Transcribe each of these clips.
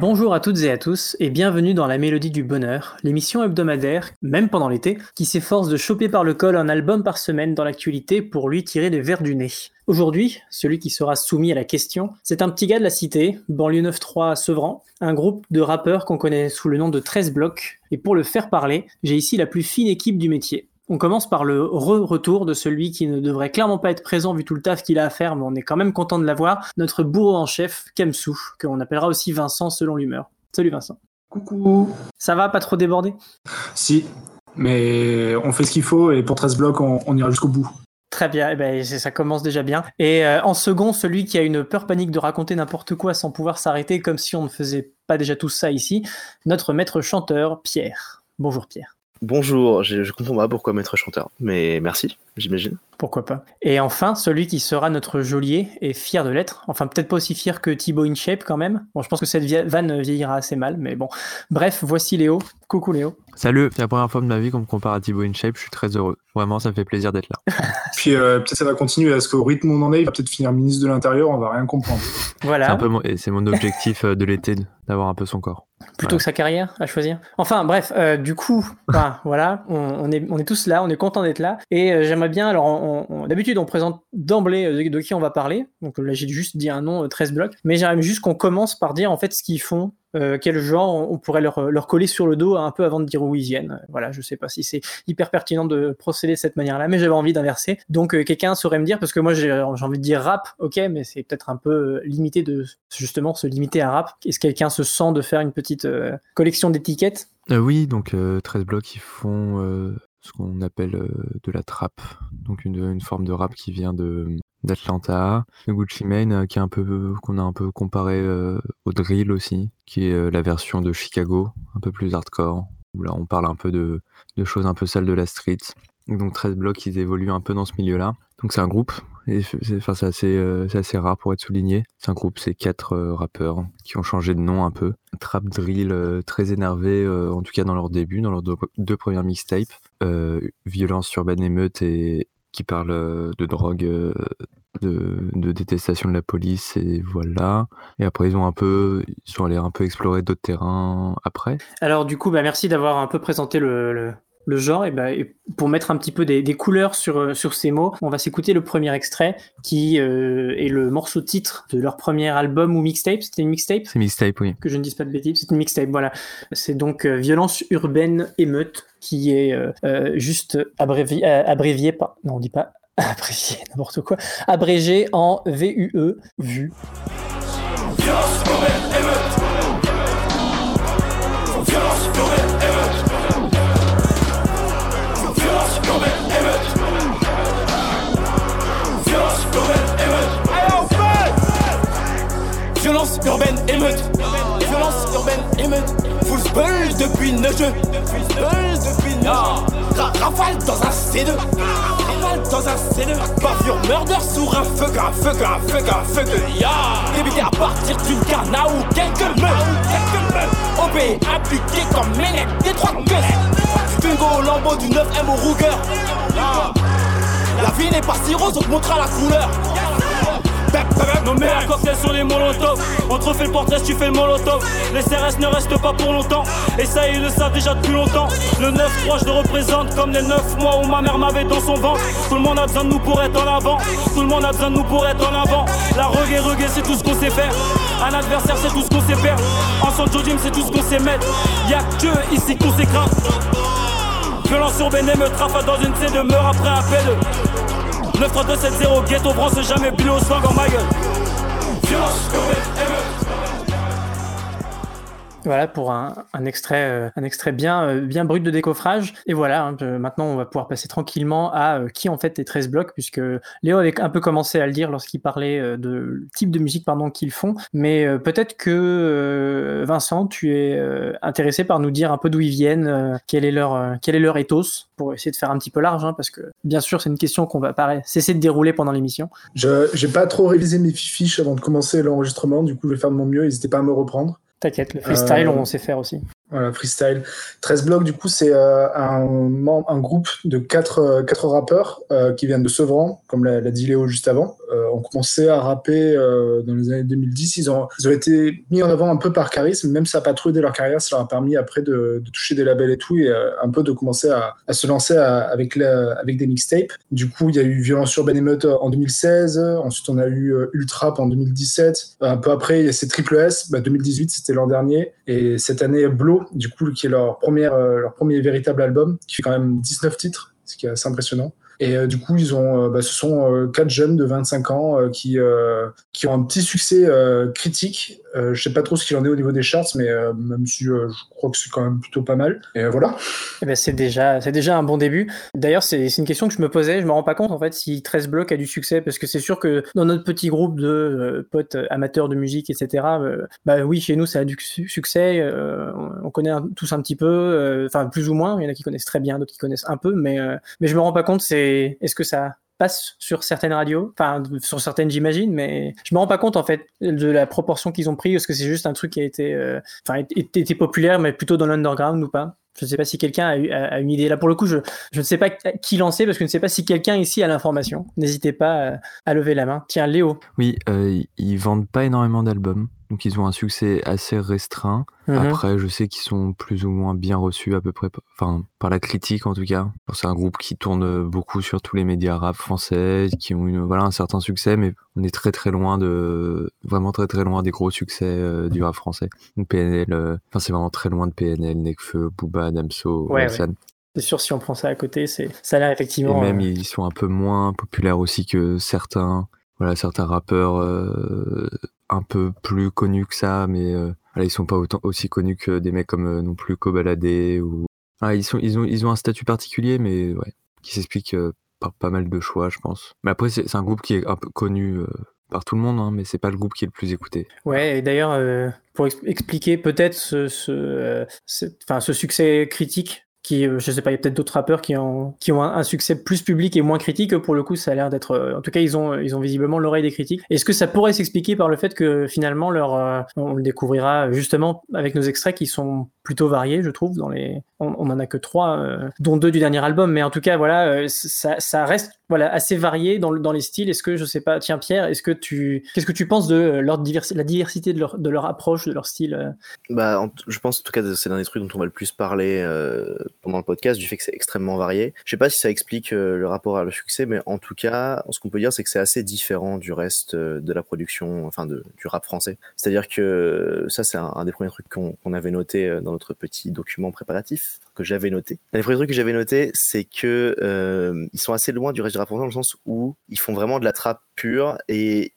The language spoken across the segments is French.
Bonjour à toutes et à tous et bienvenue dans La Mélodie du Bonheur, l'émission hebdomadaire, même pendant l'été, qui s'efforce de choper par le col un album par semaine dans l'actualité pour lui tirer les verres du nez. Aujourd'hui, celui qui sera soumis à la question, c'est un petit gars de la cité, banlieue 9-3 à Sevran, un groupe de rappeurs qu'on connaît sous le nom de 13 blocs, et pour le faire parler, j'ai ici la plus fine équipe du métier. On commence par le re-retour de celui qui ne devrait clairement pas être présent vu tout le taf qu'il a à faire, mais on est quand même content de l'avoir, notre bourreau en chef, Kemsou, qu'on appellera aussi Vincent selon l'humeur. Salut Vincent. Coucou. Ça va, pas trop débordé? Si, mais on fait ce qu'il faut et pour 13 blocs, on, on ira jusqu'au bout. Très bien, eh ben, ça commence déjà bien. Et euh, en second, celui qui a une peur panique de raconter n'importe quoi sans pouvoir s'arrêter comme si on ne faisait pas déjà tout ça ici, notre maître chanteur, Pierre. Bonjour Pierre. Bonjour, je, je comprends pas pourquoi maître chanteur, mais merci, j'imagine. Pourquoi pas. Et enfin, celui qui sera notre geôlier et fier de l'être. Enfin, peut-être pas aussi fier que Thibaut InShape quand même. Bon, je pense que cette vanne vieillira assez mal, mais bon. Bref, voici Léo. Coucou Léo. Salut, c'est la première fois de ma vie qu'on me compare à Thibaut InShape, je suis très heureux. Vraiment, ça me fait plaisir d'être là. Puis euh, peut-être ça va continuer, parce qu'au rythme où on en est, il va peut-être finir ministre de l'Intérieur, on va rien comprendre. C'est Voilà. un peu mon, et c'est mon objectif euh, de l'été, d'avoir un peu son corps. Plutôt que sa carrière à choisir. Enfin, bref, euh, du coup, voilà, on, on est, on est tous là, on est content d'être là. Et euh, j'aimerais bien, alors, on- on- d'habitude, on présente d'emblée euh, de, qui on va parler. Donc là, j'ai juste dit un nom, euh, 13 blocs. Mais j'aimerais juste qu'on commence par dire, en fait, ce qu'ils font. euh, quel genre on pourrait leur, leur coller sur le dos un peu avant de dire où ils viennent. Euh, Voilà, je sais pas si c'est hyper pertinent de procéder de cette manière-là, mais j'avais envie d'inverser. Donc euh, quelqu'un saurait me dire, parce que moi j'ai envie de dire rap, ok, mais c'est peut-être un peu euh, limité de justement se limiter à rap. Est-ce que quelqu'un se sent de faire une petite euh, collection d'étiquettes? Euh, oui, donc euh, 13 blocs, ils font euh, ce qu'on appelle euh, de la trap. Donc une, forme de rap qui vient de d'Atlanta. Gucci Mane, euh, qui est un peu qu'on a un peu comparé euh, au drill aussi, qui est la version de Chicago, un peu plus hardcore, où là on parle un peu de, choses un peu sales de la street. Donc 13 blocs, ils évoluent un peu dans ce milieu-là. Donc c'est un groupe, et c'est enfin, assez, assez rare pour être souligné. C'est un groupe, c'est quatre rappeurs qui ont changé de nom un peu. Trap drill très énervé, en tout cas dans leur début, dans leurs deux, deux premières mixtapes. Euh, violence urbaine émeute et qui parle euh, de drogue, euh, de, de détestation de la police et voilà. Et après ils ont un peu, ils sont allés un peu explorer d'autres terrains après. Alors du coup, bah, merci d'avoir un peu présenté le, le, le genre. Et, bah, et pour mettre un petit peu des, des couleurs sur, euh, sur ces mots, on va s'écouter le premier extrait qui euh, est le morceau titre de leur premier album ou mixtape. C'était une mixtape? C'est mixtape, oui. que je ne dise pas de bêtises, c'est une mixtape, voilà. C'est donc euh, Violence urbaine émeute qui est euh, euh, juste abrévié, euh, abrévié par... Non, on dit pas abrévié, n'importe quoi. Abrégé en VUE, vu. Violence urbaine émeute Violence urbaine émeute. Full depuis neuf jeux. Full depuis Rafale dans un C2 Rafale dans un C2 Bavure murder sur un feu un feu un feu un feu Ya à partir d'une canne ou quelques meufs OB appliqué comme Ménec Des trois gueules Bingo au lambeau du 9M au Ruger. La vie n'est pas si rose, on te la couleur Nos meilleurs cocktails sur les molotovs On te refait le portrait si tu fais le molotov. Les CRS ne restent pas pour longtemps. Et ça ils le savent déjà depuis longtemps. Le 9-3 je le représente comme les 9 mois où ma mère m'avait dans son ventre Tout le monde a besoin de nous pour être en avant. Tout le monde a besoin de nous pour être en avant. La reggae reggae c'est tout ce qu'on sait faire. Un adversaire c'est tout ce qu'on sait faire. Ensemble Joe Jim c'est tout ce qu'on sait mettre. Y'a que ici qu'on s'écrase. Violence urbaine me trafa dans une C de meurt après un P2 93270 ghetto France jamais billet au swag en ma gueule. Violence urbaine émeute Voilà pour un, un extrait, euh, un extrait bien, euh, bien brut de décoffrage. Et voilà, hein, maintenant on va pouvoir passer tranquillement à euh, qui en fait est 13 blocs, puisque Léo avait un peu commencé à le dire lorsqu'il parlait de type de musique pardon qu'ils font. Mais peut-être que Vincent, tu es intéressé par nous dire un peu d'où ils viennent, quel est leur, quel est leur ethos, pour essayer de faire un petit peu large, hein, parce que bien sûr c'est une question qu'on va pas cesser de dérouler pendant l'émission. Je j'ai pas trop révisé mes fiches avant de commencer l'enregistrement, du coup je vais faire de mon mieux, n'hésitez pas à me reprendre. T'inquiète, le freestyle Euh, on sait faire aussi. Freestyle. 13 blocs, du coup, c'est euh, un, groupe de quatre, euh, quatre rappeurs euh, qui viennent de Sevran, comme l'a dit Léo juste avant. Euh, ont commencé à rapper euh, dans les années 2010. Ils ont, été mis en avant un peu par charisme, même ça n'a pas trop aidé leur carrière, ça leur a permis après de, toucher des labels et tout, et euh, un peu de commencer à, se lancer avec, des mixtapes. Du coup, il y a eu Violence Urbaine Émeute en 2016, ensuite on a eu euh, Ultrap en 2017, un peu après il y a ces Triple S, bah, 2018 c'était l'an dernier, et cette année Blow, du coup, qui est leur, première, euh, leur premier véritable album, qui fait quand même 19 titres, ce qui est assez impressionnant. Et euh, du coup, ils ont, euh, bah, ce sont euh, quatre jeunes de 25 ans qui, qui ont un petit succès critique. Je sais pas trop ce qu'il en est au niveau des charts, mais même si je crois que c'est quand même plutôt pas mal. Et voilà. Eh ben, c'est déjà, c'est déjà un bon début. D'ailleurs, c'est une question que je me posais. Je me rends pas compte en fait si 13 blocs a du succès parce que c'est sûr que dans notre petit groupe de potes amateurs de musique, etc. bah oui, chez nous ça a du su- succès. on, on connaît tous un petit peu, enfin plus ou moins. Il y en a qui connaissent très bien, d'autres qui connaissent un peu, mais mais je me rends pas compte. C'est est-ce que ça passe sur certaines radios, enfin sur certaines j'imagine, mais je me rends pas compte en fait de la proportion qu'ils ont pris. Est-ce que c'est juste un truc qui a été, euh, été populaire, mais plutôt dans l'underground ou pas? Je ne sais pas si quelqu'un a, une idée. Là, pour le coup, je, ne sais pas qui lancer parce que je ne sais pas si quelqu'un ici a l'information. N'hésitez pas à, à lever la main. Tiens, Léo. Oui, euh, ils vendent pas énormément d'albums, donc ils ont un succès assez restreint. Mhm. Après, je sais qu'ils sont plus ou moins bien reçus à peu près, enfin par la critique en tout cas. C'est un groupe qui tourne beaucoup sur tous les médias rap français, qui ont une, voilà un certain succès, mais on est très très loin de, vraiment très très loin des gros succès euh, du rap français. Donc PNL, euh, enfin c'est vraiment très loin de PNL, Nekfeu, Booba, Damso, Ouais, Orelsan. C'est sûr, si on prend ça à côté, c'est ça a l'air Et effectivement. même euh, ils sont un peu moins populaires aussi que certains, voilà, certains rappeurs euh, un peu plus connus que ça, mais euh, ils sont pas autant aussi connus que des mecs comme euh, non plus Kobalade ou. Ah, ils sont, ils ont, ils ont un statut particulier, mais qui s'explique euh, par pas mal de choix, je pense. Mais après, c'est un groupe qui est un peu connu par tout le monde, hein, mais c'est pas le groupe qui est le plus écouté. Ouais, et d'ailleurs, pour ex- expliquer peut-être ce, ce succès critique, qui, euh, je sais pas, il y a peut-être d'autres rappeurs qui ont, qui ont un, succès plus public et moins critique. Pour le coup, ça a l'air d'être, euh, en tout cas, ils ont, ils ont visiblement l'oreille des critiques. Est-ce que ça pourrait s'expliquer par le fait que finalement, leur, euh, on le découvrira justement avec nos extraits qui sont plutôt variés, je trouve. Dans les, on, on en a que trois, euh, dont deux du dernier album, mais en tout cas, voilà, euh, ça, ça reste, voilà, assez varié dans, dans les styles. Est-ce que, je sais pas, tiens Pierre, est-ce que tu, qu'est-ce que tu penses de euh, leur diversi- la diversité de leur, de leur approche, de leur style euh? Bah, je pense en tout cas que c'est l'un des trucs dont on va le plus parler euh, pendant le podcast, du fait que c'est extrêmement varié. Je sais pas si ça explique le rapport à le succès, mais en tout cas, ce qu'on peut dire, c'est que c'est assez différent du reste de la production, enfin de, du rap français. C'est-à-dire que ça, c'est un, des premiers trucs qu'on qu'on avait noté dans notre petit document préparatif que j'avais noté. Un des premiers trucs que j'avais noté, c'est que euh, ils sont assez loin du reste du rap français dans le sens où ils font vraiment de la trappe pure et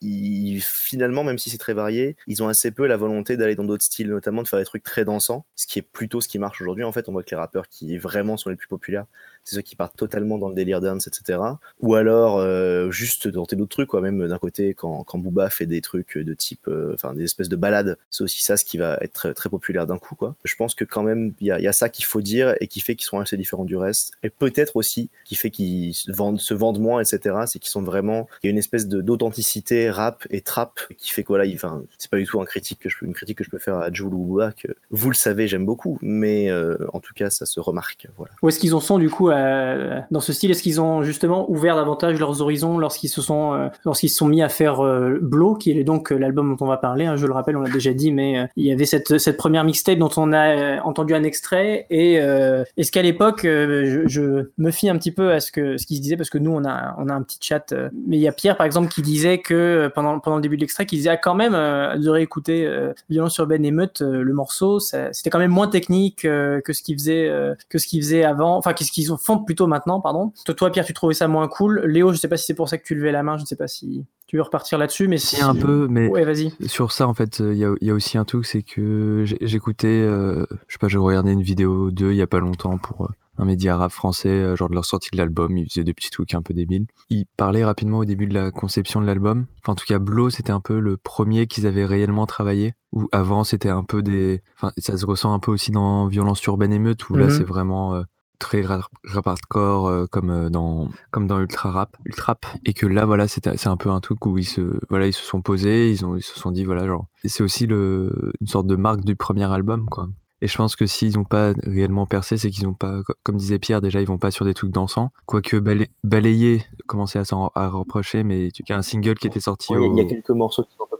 finalement, même si c'est très varié, ils ont assez peu la volonté d'aller dans d'autres styles, notamment de faire des trucs très dansants, ce qui est plutôt ce qui marche aujourd'hui. En fait, on voit que les rappeurs qui vraiment sont les plus populaires, c'est ceux qui partent totalement dans le délire dance, etc. Ou alors euh, juste tenter d'autres trucs, quoi. Même d'un côté, quand, quand Booba fait des trucs de type, euh, enfin des espèces de balades, c'est aussi ça ce qui va être très, populaire d'un coup, quoi. Je pense que quand même, il y a, ça qu'il faut dire et qui fait qu'ils sont assez différents du reste. Et peut-être aussi qui fait qu'ils se vendent, se vendent moins, etc. C'est qu'ils sont vraiment, il y a une espèce d'authenticité rap et trap qui fait quoi là, enfin, c'est pas du tout un critique que je une critique que je peux faire à Jules ou Booba que vous le savez, j'aime beaucoup, mais euh, en tout cas, ça se remarque. Où est-ce qu'ils en sont du coup euh, dans ce style Est-ce qu'ils ont justement ouvert davantage leurs horizons lorsqu'ils se sont euh, lorsqu'ils se sont mis à faire euh, Blow, qui est donc euh, l'album dont on va parler. hein, je le rappelle, on l'a déjà dit, mais euh, il y avait cette cette première mixtape dont on a entendu un extrait. Et est-ce qu'à l'époque, je, je me fie un petit peu à ce que ce qu'ils se disait parce que nous on a on a un petit chat. mais il y a Pierre par exemple qui disait que pendant pendant le début de l'extrait, qui disait ah, quand même de réécouter Violence urbaine émeute, le morceau, c'était quand même moins technique que ce qu'ils faisaient que ce qu'ils faisaient avant, enfin qu'est-ce qu'ils ont- font plutôt maintenant, pardon. Toi, Pierre, tu trouvais ça moins cool. Léo, je sais pas si c'est pour ça que tu levais la main, je ne sais pas si tu veux repartir là-dessus, mais si. un peu, mais Ouais, vas-y. sur ça, en fait, il y y a aussi un truc, c'est que j'ai- j'écoutais, euh, je sais pas, je regardais une vidéo d'eux il y a pas longtemps pour euh, un média arabe français, euh, genre de leur sortie de l'album, ils faisaient des petits trucs un peu débiles. Ils parlaient rapidement au début de la conception de l'album. Enfin, en tout cas, Blow, c'était un peu le premier qu'ils avaient réellement travaillé. Ou avant, c'était un peu des. Enfin, ça se ressent un peu aussi dans Violence urbaine émeute, où là, Mhm. c'est vraiment. euh, très rap, rap hardcore euh, comme euh, dans comme dans ultra rap ultrap et que là voilà c'est un peu un truc où ils se voilà ils se sont posés ils ont ils se sont dit voilà genre c'est aussi le une sorte de marque du premier album quoi et je pense que s'ils n'ont pas réellement percé, c'est qu'ils n'ont pas, co- comme disait Pierre, déjà ils vont pas sur des trucs dansants. Quoique Balay- balayer commençait à s'en reprocher, mais tu- il y a un single qui était sorti. Il y a- y, quelques morceaux qui sont un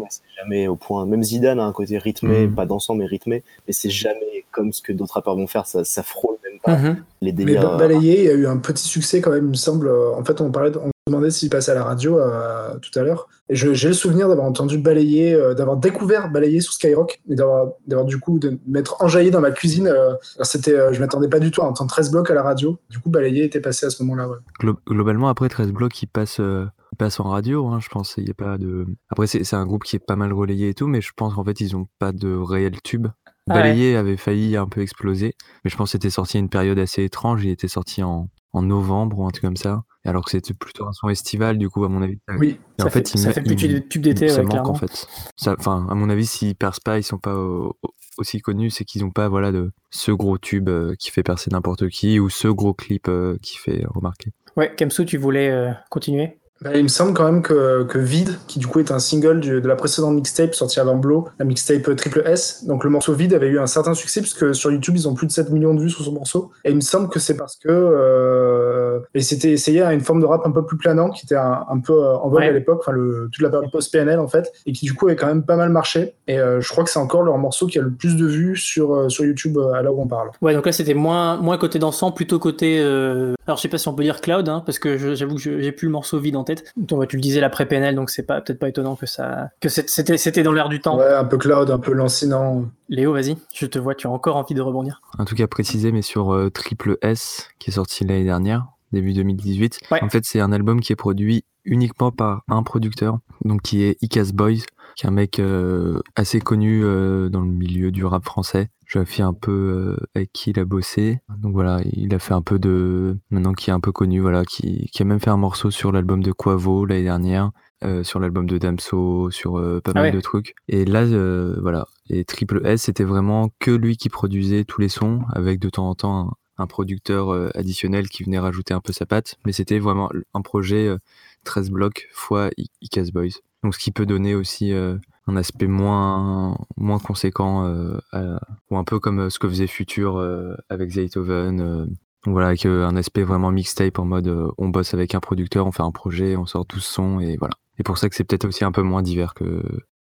mais c'est jamais au point. Même Zidane a un côté rythmé, Mhm. pas dansant mais rythmé, mais c'est jamais comme ce que d'autres rappeurs vont faire. Ça, ça frôle même pas Mhm. les Mais délires. Ba- Balayé, il y a eu un petit succès quand même, il me semble. En fait, on parlait, de- on demandait s'il passait à la radio euh, tout à l'heure. Et j'ai le souvenir d'avoir entendu Balayer, euh, d'avoir découvert Balayer sous Skyrock et d'avoir, d'avoir du coup de m'être enjaillé dans ma cuisine. euh, c'était, euh, je m'attendais pas du tout à entendre 13 blocs à la radio. Du coup, Balayer était passé à ce moment-là. Ouais. Glo- globalement, après 13 blocs, il passe, euh, il passe en radio, hein, je pense. Il y a pas de. Après, c'est c'est un groupe qui est pas mal relayé et tout, mais je pense qu'en fait, ils ont pas de réel tube. Ah ouais. Balayé avait failli un peu exploser, mais je pense que c'était sorti à une période assez étrange. Il était sorti en, en novembre ou un truc comme ça, alors que c'était plutôt un son estival, du coup, à mon avis. Oui. Ça fait, il ça fait plus de tube d'été, ça ouais, manque clairement. en fait. Enfin, à mon avis, s'ils percent pas, ils sont pas au- au- aussi connus, c'est qu'ils ont pas voilà de ce gros tube euh, qui fait percer n'importe qui ou ce gros clip euh, qui fait remarquer. Ouais, Kamsu, tu voulais euh, continuer? Bah, il me semble quand même que, que Vide, qui du coup est un single du- de la précédente mixtape sortie avant Blow, la mixtape euh, Triple S, donc le morceau Vide avait eu un certain succès puisque sur YouTube ils ont plus de 7 millions de vues sur son morceau. Et il me semble que c'est parce que euh, et c'était essayé à une forme de rap un peu plus planant qui était un, un peu euh, en vogue Ouais. à l'époque, enfin toute la période post-PNL en fait, et qui du coup avait quand même pas mal marché. Et euh, je crois que c'est encore leur morceau qui a le plus de vues sur, euh, sur YouTube euh, à l'heure où on parle. Ouais, donc là c'était moins, moins côté dansant, plutôt côté. euh, Alors je sais pas si on peut dire cloud, hein, parce que j'avoue que j'ai plus le morceau vide en tête. Donc, tu le disais l'après PNL, donc c'est pas peut-être pas étonnant que ça que c'était c'était dans l'air du temps. Ouais, un peu cloud, un peu lancinant. Léo, vas-y, je te vois, tu as encore envie de rebondir. Un truc à préciser, mais sur euh, Triple S, qui est sorti l'année dernière, début 2018. Ouais. En fait, c'est un album qui est produit uniquement par un producteur, donc qui est Icas Boys, qui est un mec euh, assez connu euh, dans le milieu du rap français. Je fait un peu euh, avec qui il a bossé. Donc voilà, il a fait un peu de... Maintenant qui est un peu connu, voilà, qui, qui a même fait un morceau sur l'album de Quavo l'année dernière. euh, sur l'album de Damso, sur euh, pas Ah mal ouais. de trucs. Et là, euh, voilà. Et Triple S, c'était vraiment que lui qui produisait tous les sons, avec de temps en temps un, un producteur additionnel qui venait rajouter un peu sa patte. Mais c'était vraiment un projet euh, 13 blocs fois Icas Boys. Donc ce qui peut donner aussi euh, un aspect moins, moins conséquent, euh, à- ou un peu comme euh, ce que faisait Future avec Zaytoven. voilà, avec un aspect vraiment mixtape en mode euh, on bosse avec un producteur, on fait un projet, on sort 12 sons et voilà. Et pour ça que c'est peut-être aussi un peu moins divers que,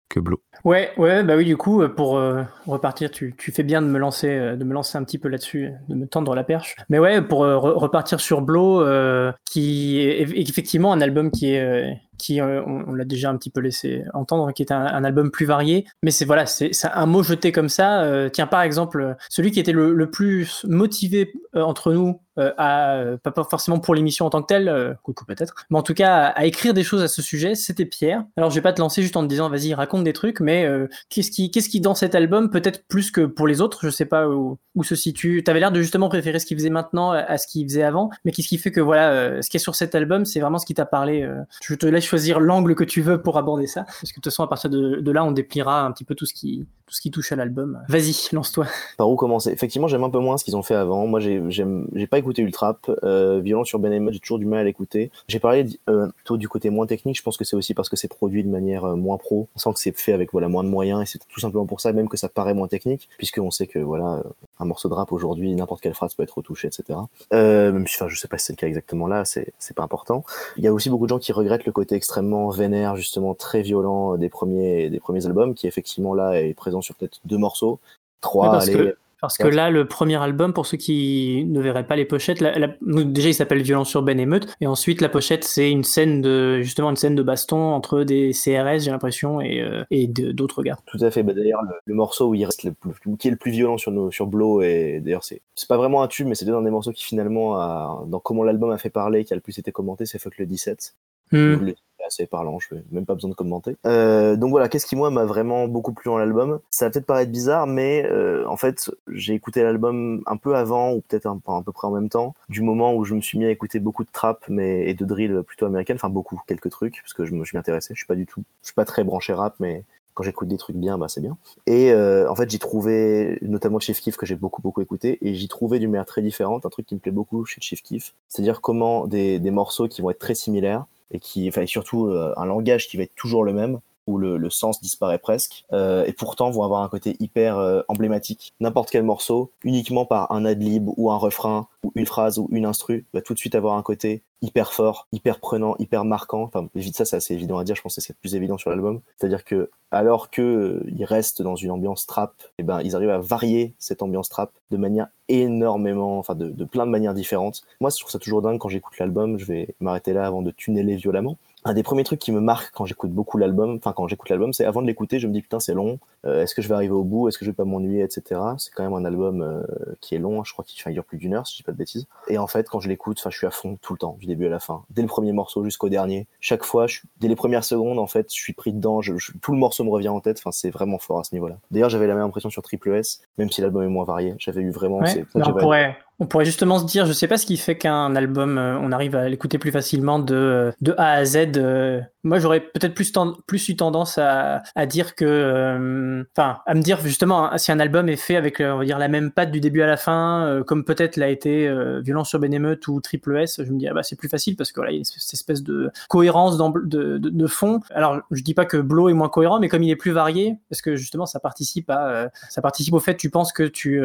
que Blow. Ouais, ouais, bah oui, du coup, pour euh, repartir, tu, tu fais bien de me lancer, de me lancer un petit peu là-dessus, de me tendre la perche. Mais ouais, pour re- repartir sur euh, qui est effectivement un album qui est, qui, euh, on, l'a déjà un petit peu laissé entendre, qui est un, album plus varié. Mais c'est voilà, c'est un mot jeté comme ça. euh, tiens, par exemple, celui qui était le, plus motivé euh, entre nous à pas forcément pour l'émission en tant que telle, coucou peut-être, mais en tout cas à, écrire des choses à ce sujet, c'était Pierre. Alors je vais pas te lancer juste en te disant vas-y raconte des trucs, mais qu'est-ce qui qu'est-ce qui dans cet album peut-être plus que pour les autres, je sais pas où, où se situe. T'avais l'air de justement préférer ce qu'il faisait maintenant à ce qu'il faisait avant, mais qu'est-ce qui fait que voilà, ce qui est sur cet album, c'est vraiment ce qui t'a parlé. je te laisse choisir l'angle que tu veux pour aborder ça, parce que de toute façon à partir de, de là on dépliera un petit peu tout ce qui ce qui touche à l'album. Vas-y, lance-toi. Par où commencer? Effectivement, j'aime un peu moins ce qu'ils ont fait avant. Moi, j'ai pas écouté Ultrap. Euh, Violence sur Ben j'ai toujours du mal à l'écouter. J'ai parlé euh, plutôt du côté moins technique. Je pense que c'est aussi parce que c'est produit de manière euh, moins pro. On sent que c'est fait avec voilà moins de moyens et c'est tout simplement pour ça même que ça paraît moins technique, puisqu'on sait que voilà euh, un morceau de rap aujourd'hui, n'importe quelle phrase peut être retouchée, etc. Euh, même si, enfin, je sais pas si c'est le cas exactement là, c'est pas important. Il y a aussi beaucoup de gens qui regrettent le côté extrêmement vénère, justement très violent des premiers des premiers albums, qui effectivement là est présent sur peut-être deux morceaux, trois, parce allez, que- Parce que là, le premier album, pour ceux qui ne verraient pas les pochettes, la- la- donc déjà il s'appelle Violence urbaine émeute, et ensuite la pochette c'est une scène de justement une scène de baston entre des CRS, j'ai l'impression, et, euh, et d'autres gars. Tout à fait. Bah, d'ailleurs, le, le morceau où il reste le plus, qui est le plus violent sur nos, sur Blow, et d'ailleurs, c'est, c'est pas vraiment un tube, mais c'est peut-être un des morceaux qui finalement, a, dans comment l'album a fait parler, qui a le plus été commenté, c'est Fuck le 17. Hmm. Où le- assez parlant, je n'ai même pas besoin de commenter. Euh, donc voilà, qu'est-ce qui moi m'a vraiment beaucoup plu dans l'album? Ça va peut-être paraître bizarre, mais euh, en fait j'ai écouté l'album un peu avant ou peut-être à peu près en même temps, du moment où je me suis mis à écouter beaucoup de trap mais et de drill plutôt américaine, enfin beaucoup, quelques trucs parce que je me suis intéressé. Je suis pas du tout, je suis pas très branché rap, mais quand j'écoute des trucs bien, bah c'est bien. Et euh, en fait, j'y trouvais, notamment Chief Keef que j'ai beaucoup beaucoup écouté, et j'y trouvais d'une manière très différente, un truc qui me plaît beaucoup chez Chief Keef, c'est-à-dire comment des morceaux qui vont être très similaires et qui, enfin surtout euh, un langage qui va être toujours le même, où le, sens disparaît presque, euh, et pourtant vont avoir un côté hyper euh, emblématique. N'importe quel morceau, uniquement par un ad-lib ou un refrain ou une phrase ou une instru, va tout de suite avoir un côté hyper fort, hyper prenant, hyper marquant. Enfin, vite ça, c'est assez évident à dire. Je pense que c'est plus évident sur l'album. C'est-à-dire que alors que euh, ils restent dans une ambiance trap, eh ben ils arrivent à varier cette ambiance trap de manière énormément, enfin de, de plein de manières différentes. Moi, je trouve ça toujours dingue quand j'écoute l'album. Je vais m'arrêter là avant de tunneler violemment un des premiers trucs qui me marque quand j'écoute beaucoup l'album, enfin quand j'écoute l'album, c'est avant de l'écouter, je me dis putain c'est long, euh, est-ce que je vais arriver au bout, est-ce que je vais pas m'ennuyer, etc. C'est quand même un album euh, qui est long, je crois qu'il dure plus d'une heure si je dis pas de bêtises. Et en fait quand je l'écoute, enfin je suis à fond tout le temps, du début à la fin, dès le premier morceau jusqu'au dernier. Chaque fois, je, dès les premières secondes en fait, je suis pris dedans, je, tout le morceau me revient en tête. Enfin c'est vraiment fort à ce niveau-là. D'ailleurs j'avais la même impression sur Triple S, même si l'album est moins varié. J'avais eu vraiment. Ouais, on pourrait on pourrait justement se dire, je sais pas ce qui fait qu'un album, euh, on arrive à l'écouter plus facilement de, de A à Z. Euh, moi, j'aurais peut-être plus, eu tendance à, dire que, euh, enfin, à me dire justement, hein, si un album est fait avec, on va dire, la même patte du début à la fin, comme peut-être l'a été Violence sur Benemeut ou Triple S, je me dis, ah bah, c'est plus facile parce que voilà, il y a cette espèce de cohérence de, fond. Alors, je dis pas que Blow est moins cohérent, mais comme il est plus varié, parce que justement, ça participe au fait, tu penses que tu,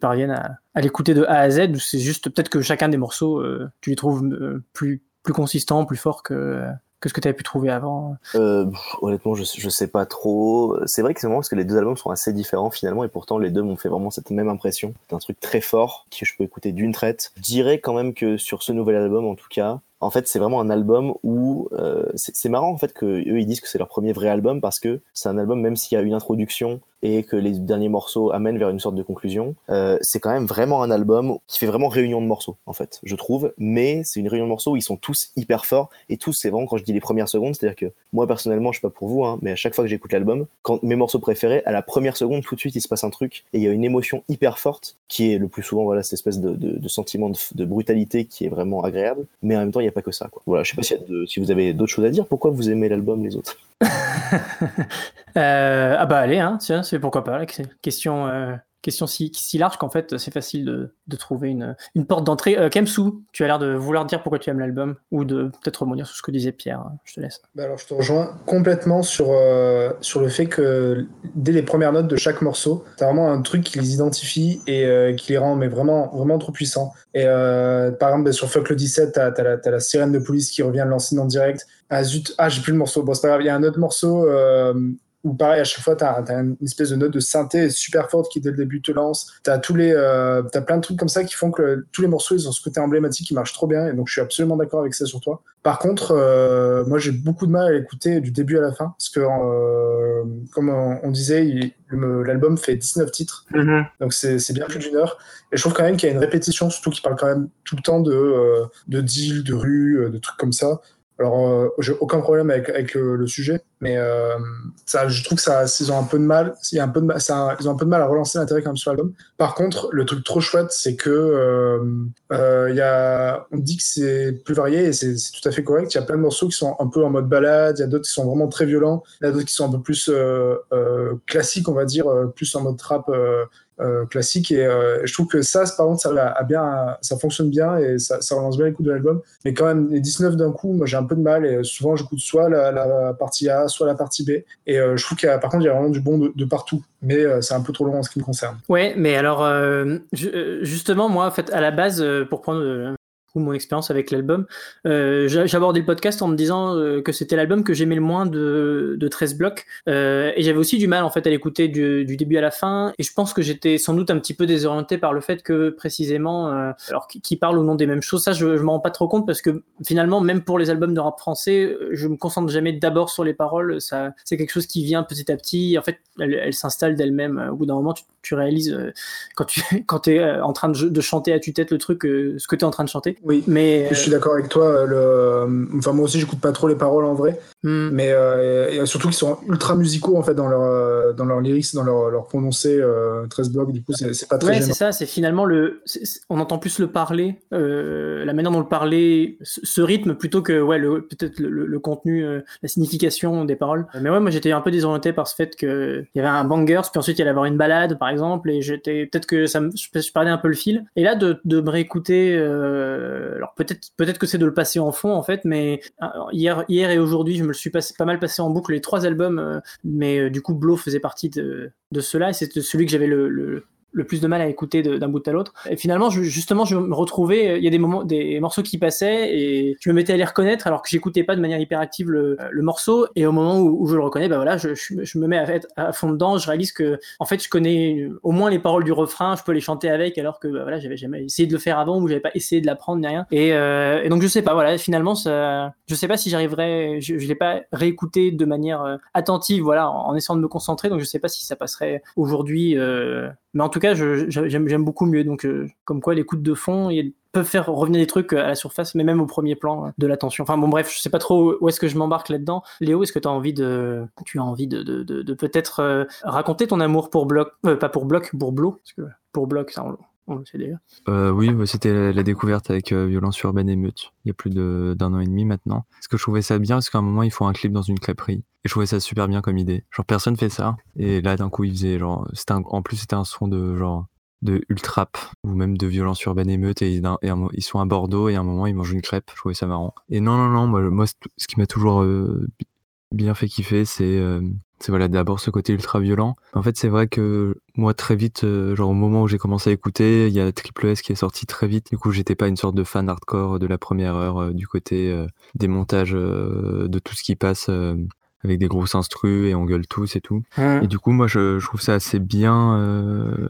parviennes à, à l'écouter de A à Z, ou c'est juste peut-être que chacun des morceaux, euh, tu les trouves euh, plus, plus consistants, plus forts que, que ce que tu avais pu trouver avant? Euh, Honnêtement, je, je sais pas trop. C'est vrai que c'est marrant parce que les deux albums sont assez différents finalement, et pourtant les deux m'ont fait vraiment cette même impression. C'est un truc très fort que je peux écouter d'une traite. Je dirais quand même que sur ce nouvel album, en tout cas, en fait, c'est vraiment un album où euh, c'est marrant en fait que eux ils disent que c'est leur premier vrai album parce que c'est un album même s'il y a une introduction et que les derniers morceaux amènent vers une sorte de conclusion, euh, c'est quand même vraiment un album qui fait vraiment réunion de morceaux en fait, je trouve. Mais c'est une réunion de morceaux où ils sont tous hyper forts et tous c'est vraiment quand je dis les premières secondes, c'est-à-dire que moi personnellement, je sais pas pour vous, hein, mais à chaque fois que j'écoute l'album, quand mes morceaux préférés, à la première seconde tout de suite il se passe un truc et il y a une émotion hyper forte qui est le plus souvent voilà cette espèce de, sentiment de, brutalité qui est vraiment agréable, mais en même temps il n'y a pas que ça quoi. Voilà, je sais pas si, vous avez d'autres choses à dire. Pourquoi vous aimez l'album les autres? Euh, Ah bah allez, hein, tiens, c'est pourquoi pas question. Euh, question si, si large qu'en fait c'est facile de, de, trouver une, une porte d'entrée. Euh, Kemsu, tu as l'air de vouloir dire pourquoi tu aimes l'album ou de peut-être rebondir sur ce que disait Pierre. Je te laisse. Bah alors je te rejoins complètement sur, euh, sur le fait que dès les premières notes de chaque morceau, as vraiment un truc qui les identifie et euh, qui les rend mais vraiment, vraiment trop puissants. Et euh, par exemple, bah, sur Fuck le 17, tu as, la, sirène de police qui revient lancer en direct. Ah zut, ah j'ai plus le morceau. Bon, c'est pas grave, il y a un autre morceau où pareil, à chaque fois, tu as, une espèce de note de synthé super forte qui, dès le début, te lance. Tu as, tous les, euh, as plein de trucs comme ça qui font que tous les morceaux, ils ont ce côté emblématique qui marche trop bien. Et donc, je suis absolument d'accord avec ça sur toi. Par contre, euh, moi, j'ai beaucoup de mal à l'écouter du début à la fin. Parce que, euh, comme on, on disait, l'album fait 19 titres. Mm -hmm. Donc, c'est bien plus d'une heure. Et je trouve quand même qu'il y a une répétition, surtout qu'il parle quand même tout le temps de, euh, de deal, de rue, de trucs comme ça. Alors, euh, j'ai aucun problème avec, avec le, le, sujet, mais euh, ça, je trouve que ça, ils ont un peu de mal. Il y a un peu de, ça, ils ont un peu de mal à relancer l'intérêt quand même sur l'album. Par contre, le truc trop chouette, c'est que euh, euh, y a, on dit que c'est plus varié et c'est tout à fait correct. Il y a plein de morceaux qui sont un peu en mode balade, il y a d'autres qui sont vraiment très violents, il y a d'autres qui sont un peu plus euh, euh, classiques, on va dire, plus en mode trap. Euh, classique. Et euh, je trouve que ça par contre ça a bien ça fonctionne bien et ça, relance bien les coups de l'album. Mais quand même les 19 d'un coup moi j'ai un peu de mal et souvent j'écoute soit la, partie A soit la partie B. Et euh, je trouve qu'il y a par contre il y a vraiment du bon de, partout. Mais c'est un peu trop long en ce qui me concerne. Ouais mais alors justement moi en fait à la base pour prendre ou mon expérience avec l'album. Euh, abordé le podcast en me disant euh, que c'était l'album que j'aimais le moins de, de 13 blocs. Euh, et j'avais aussi du mal en fait à l'écouter du, du, début à la fin. Et je pense que j'étais sans doute un petit peu désorienté par le fait que précisément, euh, alors qui parle au nom des mêmes choses, ça je, je m'en rends pas trop compte parce que finalement, même pour les albums de rap français, je me concentre jamais d'abord sur les paroles. Ça, c'est quelque chose qui vient petit à petit. En fait, elle, elle s'installe d'elle-même. Au bout d'un moment, tu, tu réalises quand tu quand es en train de, de chanter à tue-tête le truc, ce que tu es en train de chanter. Oui, Mais je suis d'accord avec toi. Le... Enfin, moi aussi, j'écoute pas trop les paroles en vrai. hmm, Mais euh, surtout qu'ils sont ultra musicaux en fait dans leur euh, dans leurs lyrics, dans leur, leur prononcé euh, 13 blocs. Du coup, c'est pas très Ouais, c'est ça, c'est finalement le. on entend plus le parler, euh, la manière dont le parler, ce rythme plutôt que ouais, le, peut-être le, le- le contenu, euh, la signification des paroles. Mais ouais, moi j'étais un peu désorienté par ce fait qu'il y avait un banger, puis ensuite il y allait avoir une balade par exemple, et j'étais peut-être que ça me, je, je perdais un peu le fil. Et là, de, de me réécouter, euh, alors peut-être peut-être que c'est de le passer en fond en fait, mais euh, hier, hier et aujourd'hui, je me suis pas mal passé en boucle les trois albums, euh, mais euh, du coup, Blow faisait partie de, de cela, et c'était celui que j'avais le, le plus de mal à écouter d'un bout à l'autre. Et finalement, je, justement, je me retrouvais, euh, il y a des moments, des morceaux qui passaient, et je me mettais à les reconnaître alors que j'écoutais pas de manière hyperactive le, le morceau, et au moment où, où je le reconnais, bah voilà, je, je, je me mets à, être à fond dedans, je réalise que, en fait, je connais au moins les paroles du refrain, je peux les chanter avec, alors que, bah voilà, j'avais jamais essayé de le faire avant, ou j'avais pas essayé de l'apprendre, ni rien. Et, euh, et donc, je sais pas, voilà, finalement, ça, je sais pas si j'arriverais, je, je l'ai pas réécouté de manière euh, attentive, voilà, en, en essayant de me concentrer, donc je sais pas si ça passerait aujourd'hui, euh, mais en tout cas, j'aime beaucoup mieux. Donc, euh, comme quoi, l'écoute de fond ils peuvent faire revenir des trucs à la surface, mais même au premier plan euh, de l'attention. Enfin bon, bref, je sais pas trop où est-ce que je m'embarque là-dedans. Léo, est-ce que tu as envie de, tu as envie de, de, de, peut-être euh, raconter ton amour pour Bloc, euh, pas pour Bloc, pour Blo, parce que pour Bloc, ça on, on le sait déjà. Euh, oui, c'était la, découverte avec euh, Violence Urbaine et Meute, il y a plus d'un an et demi maintenant. Parce que je trouvais ça bien, parce qu'à un moment, ils font un clip dans une crêperie. Et je trouvais ça super bien comme idée. Genre, personne fait ça. Et là, d'un coup, ils faisaient genre. en plus, c'était un son de genre de ultrap ou même de violence urbaine émeute et, d'un- et ils sont à Bordeaux et à un moment ils mangent une crêpe je trouvais ça marrant et non non non moi, c'est- ce qui m'a toujours euh, bien fait kiffer c'est euh, c'est voilà d'abord ce côté ultra violent. En fait c'est vrai que moi très vite euh, genre au moment où j'ai commencé à écouter il y a Triple S qui est sorti très vite. Du coup j'étais pas une sorte de fan hardcore de la première heure euh, du côté des montages de tout ce qui passe avec des grosses instrus et on gueule tous et tout. Et du coup, moi, je, je trouve ça assez bien euh,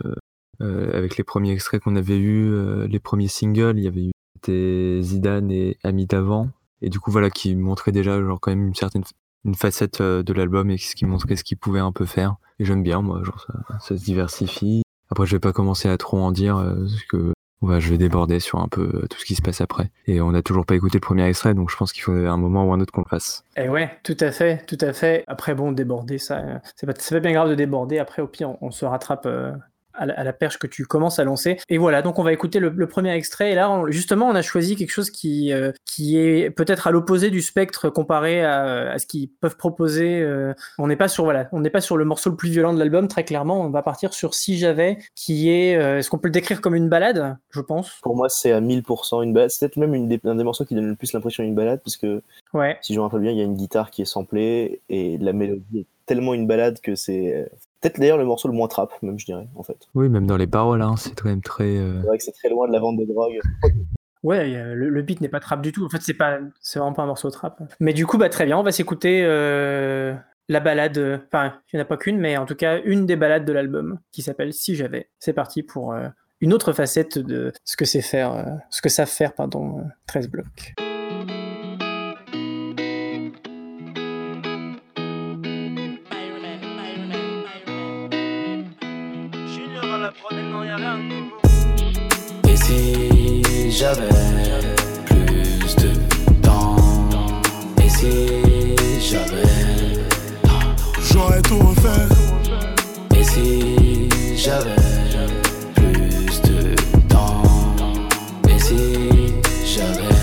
euh, avec les premiers extraits qu'on avait eu, euh, les premiers singles. Il y avait eu Zidane et Ami d'avant, et du coup, voilà, qui montraient déjà genre quand même une certaine une facette euh, de l'album et ce qui montrait ce qu'il pouvait un peu faire. Et j'aime bien, moi, genre ça, se diversifie. Après, je vais pas commencer à trop en dire euh, parce que ouais, je vais déborder sur un peu euh, tout ce qui se passe après. Et on n'a toujours pas écouté le premier extrait, donc je pense qu'il faut un moment ou un autre qu'on le fasse. Et ouais, tout à fait, tout à fait. Après, bon, déborder, ça, euh, c'est pas, pas bien grave de déborder. Après, au pire, on, se rattrape euh, à, la, à la perche que tu commences à lancer. Et voilà, donc on va écouter le, le premier extrait. Et là, on- justement, on a choisi quelque chose qui, euh, qui est peut-être à l'opposé du spectre comparé à, à ce qu'ils peuvent proposer. euh, on n'est pas sur voilà, on n'est pas sur le morceau le plus violent de l'album. Très clairement, on va partir sur Si j'avais, qui est, euh, est-ce qu'on peut le décrire comme une balade, je pense? Pour moi, c'est à 1000% une balade. C'est peut-être même une des, un des morceaux qui donne le plus l'impression d'une balade, puisque Ouais. si je me rappelle bien, il y a une guitare qui est samplée et la mélodie est tellement une balade que c'est peut-être d'ailleurs le morceau le moins trap, même je dirais, en fait. Oui, même dans les paroles, hein, c'est quand même très. euh, C'est vrai que c'est très loin de la vente de drogue. Ouais, a- le, le beat n'est pas trap du tout. En fait, c'est pas, c'est vraiment pas un morceau trap. Mais du coup, bah très bien. On va s'écouter euh, la balade. euh, Enfin, il n'y en a pas qu'une, mais en tout cas une des balades de l'album qui s'appelle Si j'avais. C'est parti pour euh, une autre facette de ce que c'est faire, euh, ce que savent faire, pardon, euh, 13 blocs. J'avais plus de temps Et si j'avais J'aurais tout refait. Et si j'avais plus de temps Et si j'avais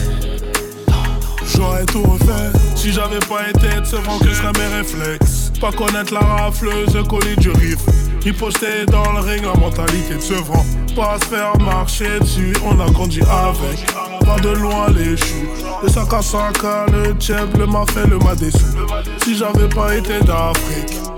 J'aurais tout refait. Si j'avais pas été de ce vent que seraient mes réflexes. Pas connaître la rafleuse, colis du riff. Riposter dans le ring, la mentalité de ce vent. Pas se faire marcher dessus, on a grandi avec. Pas de loin les chutes. Le sac à sac, le tchèp, le m'a fait, le m'a déçu. Si j'avais pas été d'Afrique.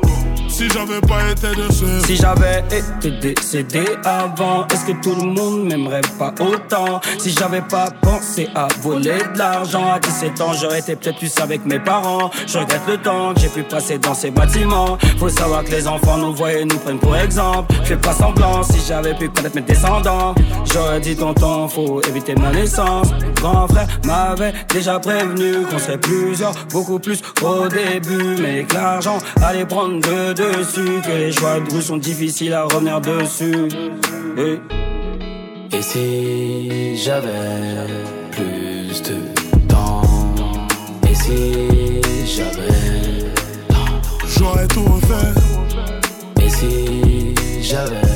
Si j'avais pas été de ce Si j'avais été décédé avant, est-ce que tout le monde m'aimerait pas autant? Si j'avais pas pensé à voler de l'argent à 17 ans, j'aurais été peut-être plus avec mes parents. Je regrette le temps que j'ai pu passer dans ces bâtiments. Faut savoir que les enfants nous voient et nous prennent pour exemple. Fais pas semblant si j'avais pu connaître mes descendants. J'aurais dit tonton, faut éviter ma naissance. Grand frère m'avait déjà prévenu qu'on serait plusieurs, beaucoup plus au début, mais que l'argent allait prendre le dessus, que les choix de rue sont difficiles à revenir dessus. Et Et si j'avais plus de temps? Et si j'avais. J'aurais tout refait. Et si j'avais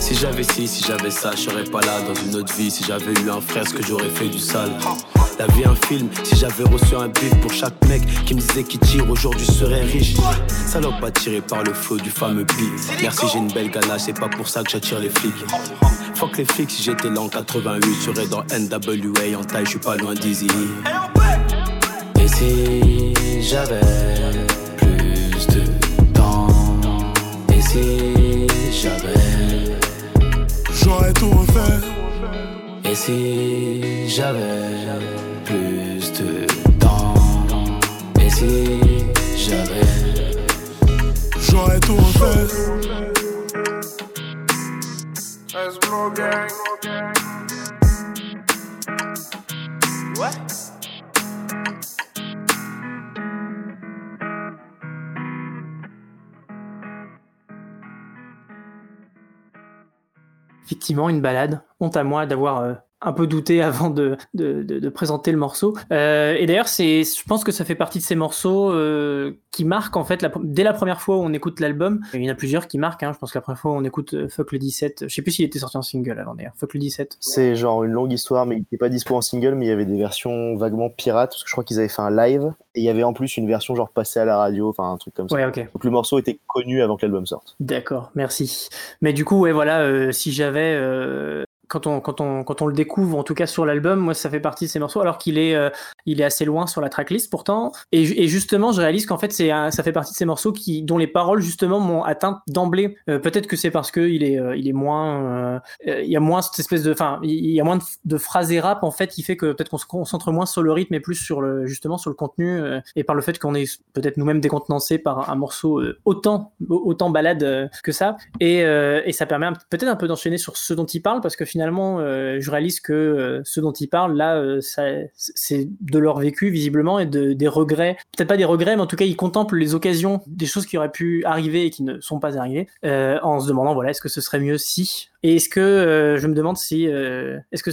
Si j'avais ci, si j'avais ça, je serais pas là dans une autre vie. Si j'avais eu un frère, ce que j'aurais fait du sale. La vie un film, si j'avais reçu un bif pour chaque mec qui me disait qu'il tire, aujourd'hui je serais riche. Salope attiré par le flot du fameux beat. Merci, j'ai une belle ganache, c'est pas pour ça que j'attire les flics. Fuck les flics, si j'étais là en 88, je serais dans NWA en taille, je suis pas loin d'Easy. Et si j'avais j'avais. J'aurais tout refait. Et si j'avais plus de temps? Et si j'avais. J'aurais tout refait. Effectivement, une balade. Honte à moi d'avoir euh, un peu douté avant de, de, de, de présenter le morceau. Euh, et d'ailleurs, c'est, je pense que ça fait partie de ces morceaux euh, qui marquent en fait la, dès la première fois où on écoute l'album. Il y en a plusieurs qui marquent. Hein. Je pense que la première fois où on écoute euh, Fuck le 17, je sais plus s'il était sorti en single avant d'ailleurs. Fuck le 17. C'est genre une longue histoire, mais il n'était pas dispo en single, mais il y avait des versions vaguement pirates, parce que je crois qu'ils avaient fait un live, et il y avait en plus une version genre passée à la radio, enfin un truc comme ça. Ouais, ok. Donc le morceau était connu avant que l'album sorte. D'accord, merci. Mais du coup, ouais, voilà, euh, si j'avais euh, quand on, quand, on, quand on le découvre, en tout cas sur l'album, moi ça fait partie de ces morceaux, alors qu'il est, euh, il est assez loin sur la tracklist pourtant. Et, et justement, je réalise qu'en fait, c'est ça fait partie de ces morceaux qui, dont les paroles justement m'ont atteint d'emblée. Euh, Peut-être que c'est parce que il est, euh, il est moins, euh, euh, il y a moins cette espèce de, enfin, il y a moins de, de phrases et rap en fait, qui fait que peut-être qu'on se concentre moins sur le rythme et plus sur le, justement sur le contenu euh, et par le fait qu'on est peut-être nous-mêmes décontenancés par un morceau autant, autant balade que ça. Et, et ça permet peut-être un peu d'enchaîner sur ce dont il parle parce que finalement, euh, je réalise que euh, ce dont il parle là, euh, c'est de leur vécu visiblement et de, des regrets. Peut-être pas des regrets, mais en tout cas, ils contemplent les occasions, des choses qui auraient pu arriver et qui ne sont pas arrivées, euh, en se demandant voilà, est-ce que ce serait mieux si? Et est-ce que je me demande si est-ce que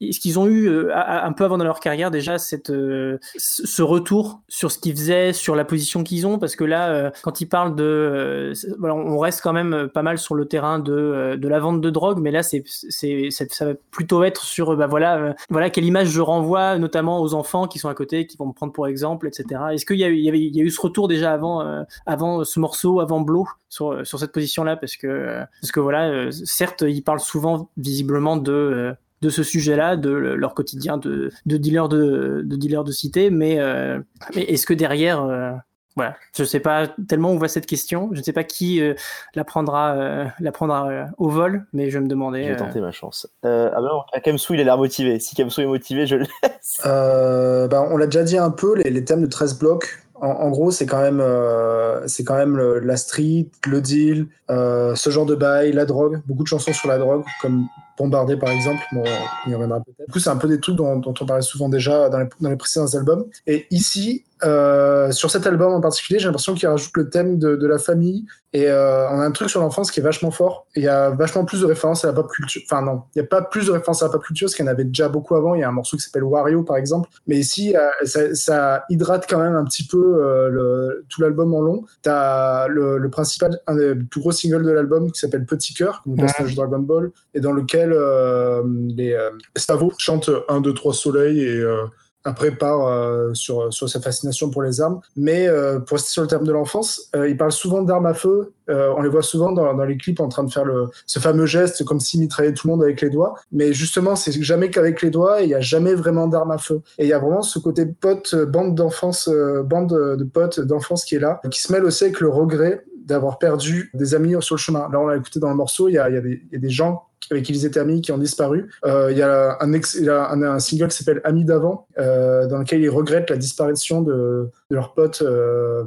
est-ce qu'ils ont eu euh, un peu avant dans leur carrière déjà cette euh, ce retour sur ce qu'ils faisaient, sur la position qu'ils ont parce que là euh, quand ils parlent de on reste quand même pas mal sur le terrain de de la vente de drogue mais là c'est c'est ça va plutôt être sur bah voilà voilà quelle image je renvoie notamment aux enfants qui sont à côté qui vont me prendre pour exemple etc. Est-ce qu'il y a eu il y a eu ce retour déjà avant avant ce morceau avant Blow sur sur cette position là parce que parce que voilà certes ils parlent souvent visiblement de de ce sujet-là, de le- leur quotidien de, de dealers de, de dealers de cité, mais, euh, mais est-ce que derrière, euh, voilà, je sais pas tellement où va cette question, je ne sais pas qui euh, la prendra, euh, la prendra euh, au vol, mais je vais me Je demandais. vais euh, tenter ma chance. Euh, ah non, à Kamsou, il a l'air motivé. Si Kamsou est motivé, je le laisse. Euh, bah, on l'a déjà dit un peu, les, les thèmes de 13 blocs. En, en gros, c'est quand même, euh, c'est quand même le- la street, le deal, euh, ce genre de bail, la drogue. Beaucoup de chansons sur la drogue, comme Bombardé par exemple. Bon, on y reviendra peut-être. Du coup, c'est un peu des trucs dont, dont on parlait souvent déjà dans les, dans les précédents albums. Et ici, euh, sur cet album en particulier, j'ai l'impression qu'il rajoute le thème de, de la famille. Et euh, on a un truc sur l'enfance qui est vachement fort. Il y a vachement plus de références à la pop culture. Enfin non, il n'y a pas plus de références à la pop culture, parce qu'il y en avait déjà beaucoup avant. Il y a un morceau qui s'appelle Wario par exemple. Mais ici, euh, ça, ça hydrate quand même un petit peu euh, le, tout l'album en long. T'as le, le principal, un des plus gros singles de l'album qui s'appelle Petit Cœur, comme Ouais. personnage de Dragon Ball, et dans lequel euh, les euh, Stavo chantent 1, 2, 3 soleil et euh, après part euh, sur, sa fascination pour les armes. Mais euh, pour rester sur le terme de l'enfance, euh, il parle souvent d'armes à feu. Euh, on les voit souvent dans, les clips en train de faire ce fameux geste comme s'il mitraillait tout le monde avec les doigts. Mais justement, c'est jamais qu'avec les doigts et il n'y a jamais vraiment d'armes à feu. Et il y a vraiment ce côté pote, euh, bande d'enfance, euh, bande de potes d'enfance qui est là, qui se mêle aussi avec le regret d'avoir perdu des amis sur le chemin. Là, on l'a écouté dans le morceau, il y a des gens avec étaient amis qui ont disparu. Euh, il y a un, single qui s'appelle Amis d'avant, euh, dans lequel ils regrettent la disparition de, leurs potes euh,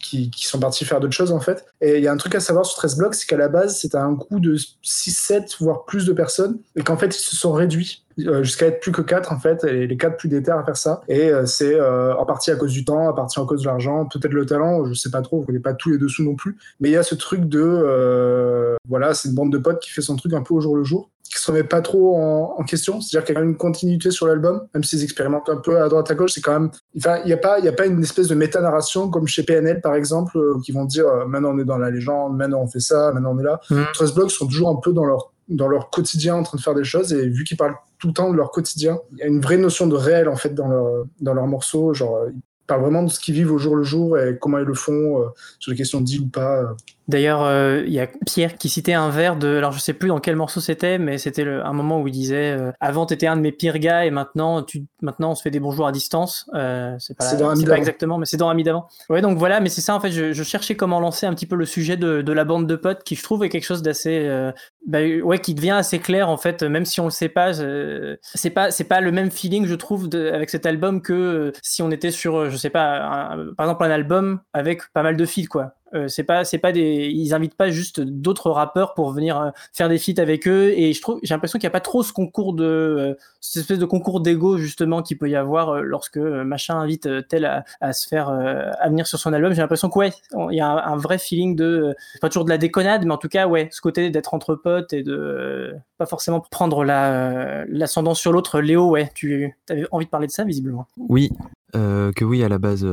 qui, sont partis faire d'autres choses en fait. Et il y a un truc à savoir sur 13 blocs, c'est qu'à la base, c'était un coup de 6, 7, voire plus de personnes, et qu'en fait, ils se sont réduits. euh, jusqu'à être plus que quatre en fait, et les quatre plus déter à faire ça. Et euh, c'est en partie à cause du temps, en partie à cause de l'argent, peut-être le talent, je sais pas trop, on connaît pas tous les dessous non plus. Mais il y a ce truc de, voilà, c'est une bande de potes qui fait son truc un peu au jour le jour qui se remet pas trop en, question. C'est-à-dire qu'il y a une continuité sur l'album, même s'ils un peu à droite à gauche. C'est quand même, enfin, il n'y a pas, il y a pas une espèce de méta-narration comme chez PNL par exemple, euh, qui vont dire euh, maintenant on est dans la légende, maintenant on fait ça, maintenant on est là. 13 blocs sont toujours un peu dans leur dans leur quotidien en train de faire des choses et vu qu'ils parlent tout le temps de leur quotidien, il y a une vraie notion de réel en fait dans leur dans leurs morceaux. Genre, euh, ils parlent vraiment de ce qu'ils vivent au jour le jour et comment ils le font euh, sur les questions de deal ou pas. euh. D'ailleurs, euh, il y a Pierre qui citait un vers de, alors je sais plus dans quel morceau c'était, mais c'était un moment où il disait euh, avant t'étais un de mes pires gars et maintenant tu, maintenant on se fait des bonjours à distance. Euh, c'est pas, dans pas exactement, mais c'est dans Ami d'avant. Ouais, donc voilà, mais c'est ça en fait. Je, je cherchais comment lancer un petit peu le sujet de, de la bande de potes, qui je trouve est quelque chose d'assez, euh, bah, ouais, qui devient assez clair en fait, même si on le sait pas. euh, c'est pas, c'est pas le même feeling je trouve de- avec cet album que si on était sur, je sais pas, un- par exemple un album avec pas mal de feats quoi. Euh, c'est pas c'est pas des ils invitent pas juste d'autres rappeurs pour venir euh, faire des feats avec eux. Et je trouve j'ai l'impression qu'il y a pas trop ce concours de euh, cette espèce de concours d'ego justement qu'il peut y avoir lorsque machin invite tel à, se faire à venir sur son album. J'ai l'impression que ouais il y a un, vrai feeling de pas toujours de la déconnade mais en tout cas ouais ce côté d'être entre potes et de pas forcément prendre la l'ascendant sur l'autre. Léo ouais tu avais envie de parler de ça visiblement. Oui, que oui, à la base,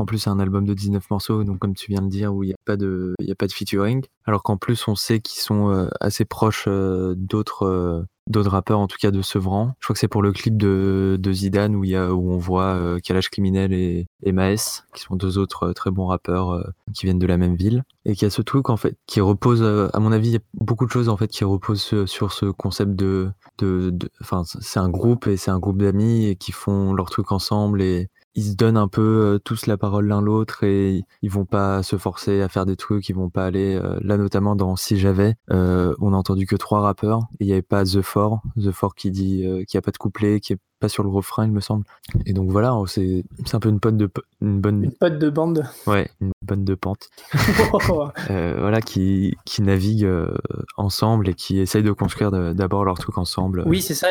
en plus, c'est un album de 19 morceaux, donc comme tu viens de dire, où il n'y a, pas de- a pas de featuring. Alors qu'en plus, on sait qu'ils sont euh, assez proches euh, d'autres euh, d'autres rappeurs, en tout cas de Sevran. Je crois que c'est pour le clip de, Zidane où, y a, où on voit Kalash Criminel et, et Maes, qui sont deux autres très bons rappeurs qui viennent de la même ville. Et qu'il y a ce truc, en fait, qui repose, à mon avis, il y a beaucoup de choses, en fait, qui reposent sur, ce concept de- Enfin, c'est un groupe et c'est un groupe d'amis et qui font leur truc ensemble et ils se donnent un peu euh, tous la parole l'un l'autre et ils vont pas se forcer à faire des trucs, ils vont pas aller euh, là notamment dans Si j'avais, euh, on a entendu que trois rappeurs il y avait pas The Four, The Four qui dit euh, qu'il y a pas de couplet, qui est pas sur le refrain il me semble. Et donc voilà, c'est c'est un peu une pote de une bonne une pote de bande ouais, une bonne de pente. Euh, voilà qui qui navigue euh, ensemble et qui essayent de construire d'abord leur truc ensemble. oui c'est ça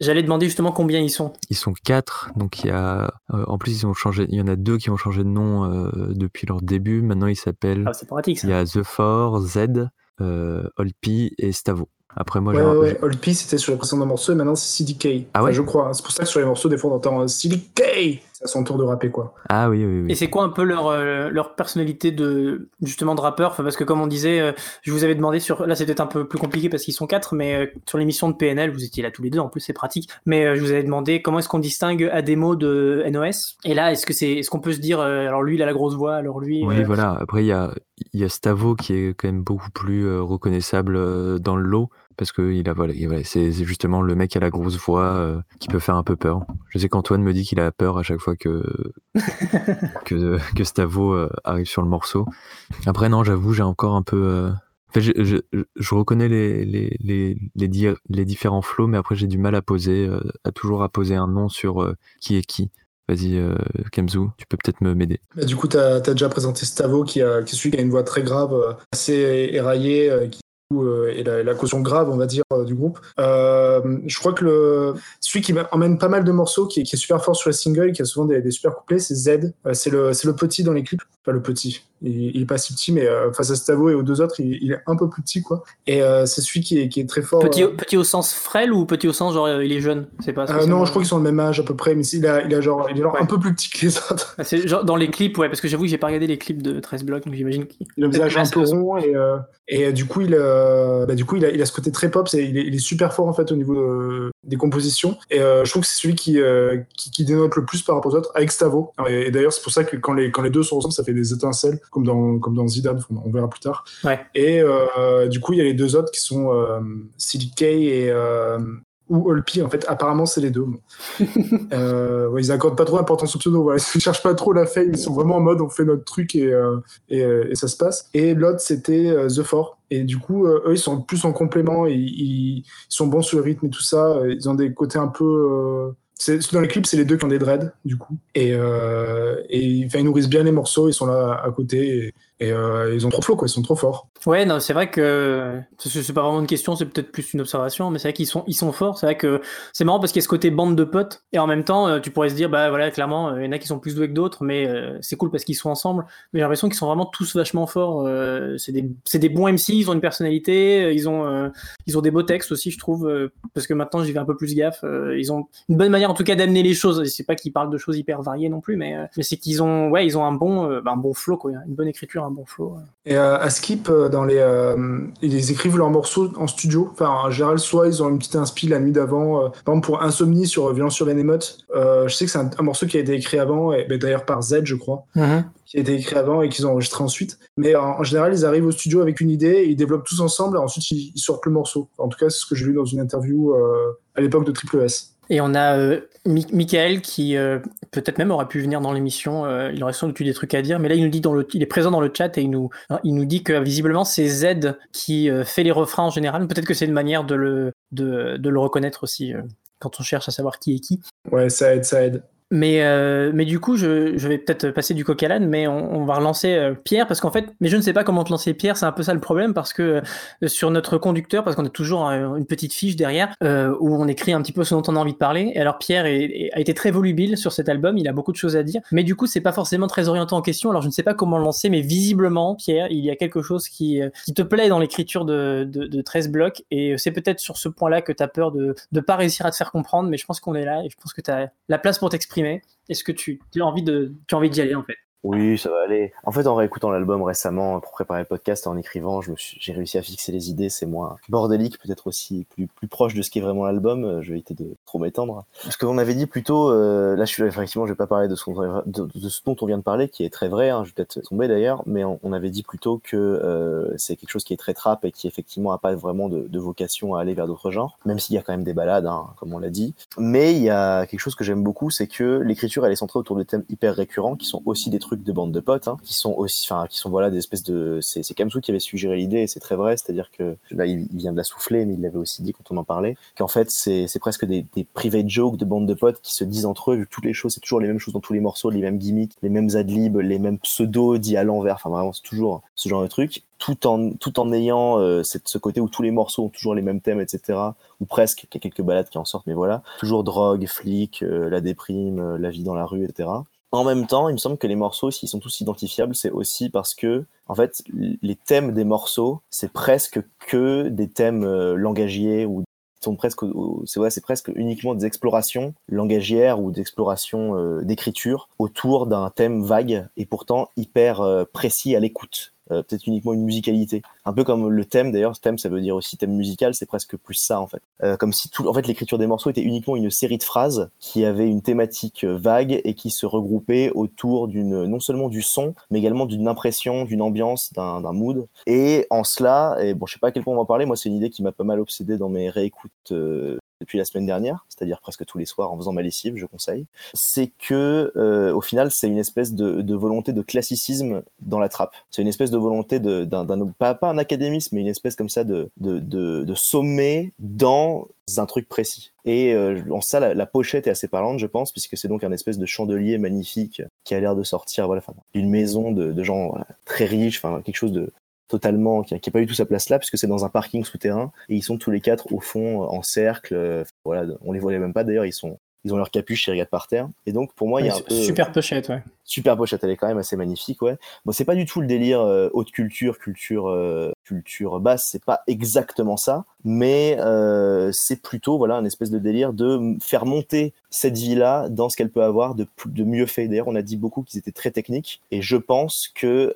j'allais demander justement combien ils sont Ils sont quatre, donc il y a, euh, en plus ils ont changé, il y en a deux qui ont changé de nom depuis leur début. Maintenant ils s'appellent, ah, c'est pratique ça il y a The Four, Z, euh, Olpi et Stavo. Après moi Ouais, j'ai, ouais. Old P, c'était sur les précédents morceaux et maintenant c'est CDK. Ah ouais Enfin, Je crois. C'est pour ça que sur les morceaux, des fois, on entend euh, CDK. C'est à son tour de rapper, quoi. ah oui oui oui. Et c'est quoi un peu leur, euh, leur personnalité de justement de rappeur? Enfin, Parce que comme on disait, euh, je vous avais demandé sur là c'est peut-être un peu plus compliqué parce qu'ils sont quatre, mais euh, sur l'émission de PNL vous étiez là tous les deux en plus c'est pratique. Mais je vous avais demandé comment est-ce qu'on distingue Ademo de NOS. Et là est-ce que c'est est-ce qu'on peut se dire alors lui il a la grosse voix alors lui Oui, voilà. Après, il y a, il y a Stavo qui est quand même beaucoup plus reconnaissable dans le lot parce que il a, voilà, il- voilà, c'est justement le mec à la grosse voix euh, qui peut faire un peu peur. Je sais qu'Antoine me dit qu'il a peur à chaque fois que que, que Stavo euh, arrive sur le morceau. Après, non, j'avoue, j'ai encore un peu. euh, en fait, je, je- je reconnais les, les, les, les, di- les différents flows, mais après, j'ai du mal à poser, euh, à toujours à poser un nom sur euh, qui est qui. Vas-y, euh, Kemzu, tu peux peut-être me m'aider. Bah, du coup, tu as, déjà présenté Stavo, qui, a, qui est celui qui a une voix très grave, assez éraillée, qui euh, est la, caution grave, on va dire, euh, du groupe. Euh, je crois que celui qui emmène pas mal de morceaux, qui est, super fort sur les singles, qui a souvent des, super couplets, c'est Z. C'est le, c'est le petit dans les clips. Pas le petit. Il, est pas si petit, mais euh, face à Stavo et aux deux autres, il, il est un peu plus petit, quoi. Et euh, c'est celui qui est, qui est très fort. petit, euh, au- petit au sens frêle ou petit au sens genre euh, il est jeune? C'est pas. euh, non, je crois qu'ils sont le même âge à peu près, mais il a, il a genre, il est genre Ouais. un peu plus petit que les autres. Ah, C'est genre dans les clips ouais parce que j'avoue que j'ai pas regardé les clips de 13 blocs donc j'imagine qu'il Il a un visage un peu rond et, euh, et euh, du coup, il, euh, bah, du coup il, a, il a ce côté très pop. C'est, il, est, il est super fort en fait au niveau de- des compositions. Et euh, je trouve que c'est celui qui, euh, qui, qui dénote le plus par rapport aux autres avec Stavo. Et, et d'ailleurs, c'est pour ça que quand les, quand les deux sont ensemble, ça fait des étincelles, comme dans, comme dans Zidane. On, verra plus tard. Ouais. Et euh, du coup, il y a les deux autres qui sont euh, CDK et euh, ou Olpi. En fait, apparemment, c'est les deux. Bon. euh, ouais, ils accordent pas trop d'importance au pseudo. Voilà. Ils cherchent pas trop la fame. Ils sont vraiment en mode on fait notre truc et, euh, et, euh, et ça se passe. Et l'autre, c'était euh, The Four. Et du coup, eux, ils sont plus en complément. Ils, ils, ils sont bons sur le rythme et tout ça. Ils ont des côtés un peu. Dans les clips, c'est les deux qui ont des dreads, du coup. Et, ils nourrissent bien les morceaux. Ils sont là à côté. Et euh, ils ont trop flow, quoi. Ils sont trop forts. Ouais, non, c'est vrai que c'est pas vraiment une question, c'est peut-être plus une observation, mais c'est vrai qu'ils sont, ils sont forts. C'est vrai que c'est marrant parce qu'il y a ce côté bande de potes, et en même temps, euh, tu pourrais se dire, bah voilà, clairement, euh, il y en a qui sont plus doués que d'autres, mais c'est cool parce qu'ils sont ensemble. Mais j'ai l'impression qu'ils sont vraiment tous vachement forts. c'est des, des bons MC, ils ont une personnalité, ils ont, ils ont des beaux textes aussi, je trouve, parce que maintenant j'y vais un peu plus gaffe. ils ont une bonne manière, en tout cas, d'amener les choses. C'est pas qu'ils parlent de choses hyper variées non plus, mais, c'est qu'ils ont, ouais, ils ont un bon, bah, un bon flow, quoi, une bonne écriture, un bon flow. Et euh, à Skip, euh, dans les, euh, ils écrivent leurs morceaux en studio. Enfin, en général, soit ils ont une petite inspi la nuit d'avant. euh, par exemple, pour Insomnie sur Violence sur euh, je sais que c'est un, un morceau qui a été écrit avant, et ben, d'ailleurs par Z, je crois, qui a été écrit avant et qu'ils ont enregistré ensuite. Mais en, en général, ils arrivent au studio avec une idée, ils développent tous ensemble, et ensuite ils, ils sortent le morceau. En tout cas, c'est ce que j'ai lu dans une interview euh, à l'époque de Triple S. Et on a euh, Mi- Michael qui euh, peut-être même aurait pu venir dans l'émission. euh, il aurait sans doute eu des trucs à dire, mais là il nous dit dans est présent dans le chat et il nous, nous dit que visiblement c'est Z qui fait les refrains en général. Peut-être que c'est une manière de le, de, le reconnaître aussi quand on cherche à savoir qui est qui. Ouais, ça aide, ça aide. Mais, euh, mais du coup, je, je vais peut-être passer du coq à l'âne, mais on, va relancer euh, Pierre, parce qu'en fait, mais je ne sais pas comment te lancer Pierre, c'est un peu ça le problème, parce que euh, sur notre conducteur, parce qu'on a toujours une petite fiche derrière, euh, où on écrit un petit peu ce dont on a envie de parler, et alors Pierre a été très volubile sur cet album, il a beaucoup de choses à dire, mais du coup, c'est pas forcément très orienté en question, alors je ne sais pas comment le lancer, mais visiblement, Pierre, il y a quelque chose qui, qui te plaît dans l'écriture de, de, de 13 blocs, et c'est peut-être sur ce point-là que tu as peur de ne pas réussir à te faire comprendre, mais je pense qu'on est là, et je pense que tu as la place pour t'exprimer. Est-ce que as envie tu as envie d'y aller en fait? Oui, ça va aller. En fait, en réécoutant l'album récemment pour préparer le podcast, en écrivant, j'ai réussi à fixer les idées. C'est moins bordélique, peut-être aussi plus, plus proche de ce qu'est vraiment l'album. Je vais éviter de trop m'étendre. Ce que on avait dit plutôt, euh, là, je suis effectivement, je vais pas parler de ce, dont on vient de parler, qui est très vrai. Hein, je vais peut-être tomber d'ailleurs, mais on, on avait dit plutôt que euh, c'est quelque chose qui est très trap et qui effectivement a pas vraiment de, de vocation à aller vers d'autres genres, même s'il y a quand même des balades, hein, comme on l'a dit. Mais il y a quelque chose que j'aime beaucoup, c'est que l'écriture elle est centrée autour de thèmes hyper récurrents, qui sont aussi des trucs de bande de potes, hein, qui sont aussi, enfin, qui sont voilà des espèces de, c'est Kamsou qui avait suggéré l'idée, et c'est très vrai, c'est-à-dire que là il, il vient de la souffler, mais il l'avait aussi dit quand on en parlait, qu'en fait c'est presque des, des private jokes de bande de potes qui se disent entre eux toutes les choses, c'est toujours les mêmes choses dans tous les morceaux, les mêmes gimmicks, les mêmes adlibs, les mêmes pseudos dits à l'envers, enfin vraiment c'est toujours ce genre de truc, tout en tout en ayant euh, ce côté où tous les morceaux ont toujours les mêmes thèmes, etc ou presque, qu'il y a quelques balades qui en sortent, mais voilà. Toujours drogue, flic, euh, la déprime, euh, la vie dans la rue, etc. En même temps, il me semble que les morceaux, s'ils sont tous identifiables, c'est aussi parce que, en fait, les thèmes des morceaux, c'est presque que des thèmes euh, langagiers ou sont presque, c'est ouais, c'est presque uniquement des explorations langagières ou d'explorations euh, d'écriture autour d'un thème vague et pourtant hyper euh, précis à l'écoute. Euh, peut-être uniquement une musicalité. Un peu comme le thème d'ailleurs, thème ça veut dire aussi thème musical, c'est presque plus ça en fait. Euh, comme si tout, en fait l'écriture des morceaux était uniquement une série de phrases qui avaient une thématique euh, vague et qui se regroupaient autour d'une, non seulement du son, mais également d'une impression, d'une ambiance, d'un, mood. Et en cela, et bon je sais pas à quel point on va en parler, moi c'est une idée qui m'a pas mal obsédé dans mes réécoutes euh, depuis la semaine dernière, c'est-à-dire presque tous les soirs en faisant ma lessive, je conseille, c'est que euh, au final c'est une espèce de, volonté de classicisme dans la trappe. C'est une espèce de volonté d'un, pas, pas un académisme, mais une espèce comme ça de, sommet dans un truc précis. Et euh, en ça, la, pochette est assez parlante, je pense, puisque c'est donc un espèce de chandelier magnifique qui a l'air de sortir, voilà, d'une maison de, gens très riches, enfin quelque chose de totalement qui a, qui a pas eu tout sa place là puisque c'est dans un parking souterrain et ils sont tous les quatre au fond en cercle euh, voilà on les voyait même pas d'ailleurs ils sont ils ont leur capuche, ils regardent par terre. Et donc, pour moi, il y a un peu... Super pochette, ouais. Super pochette, elle est quand même assez magnifique, ouais. Bon, c'est pas du tout le délire euh, haute culture, culture, euh, culture basse, c'est pas exactement ça, mais euh, c'est plutôt, voilà, un espèce de délire de faire monter cette vie-là dans ce qu'elle peut avoir de, de mieux fait. D'ailleurs, on a dit beaucoup qu'ils étaient très techniques, et je pense que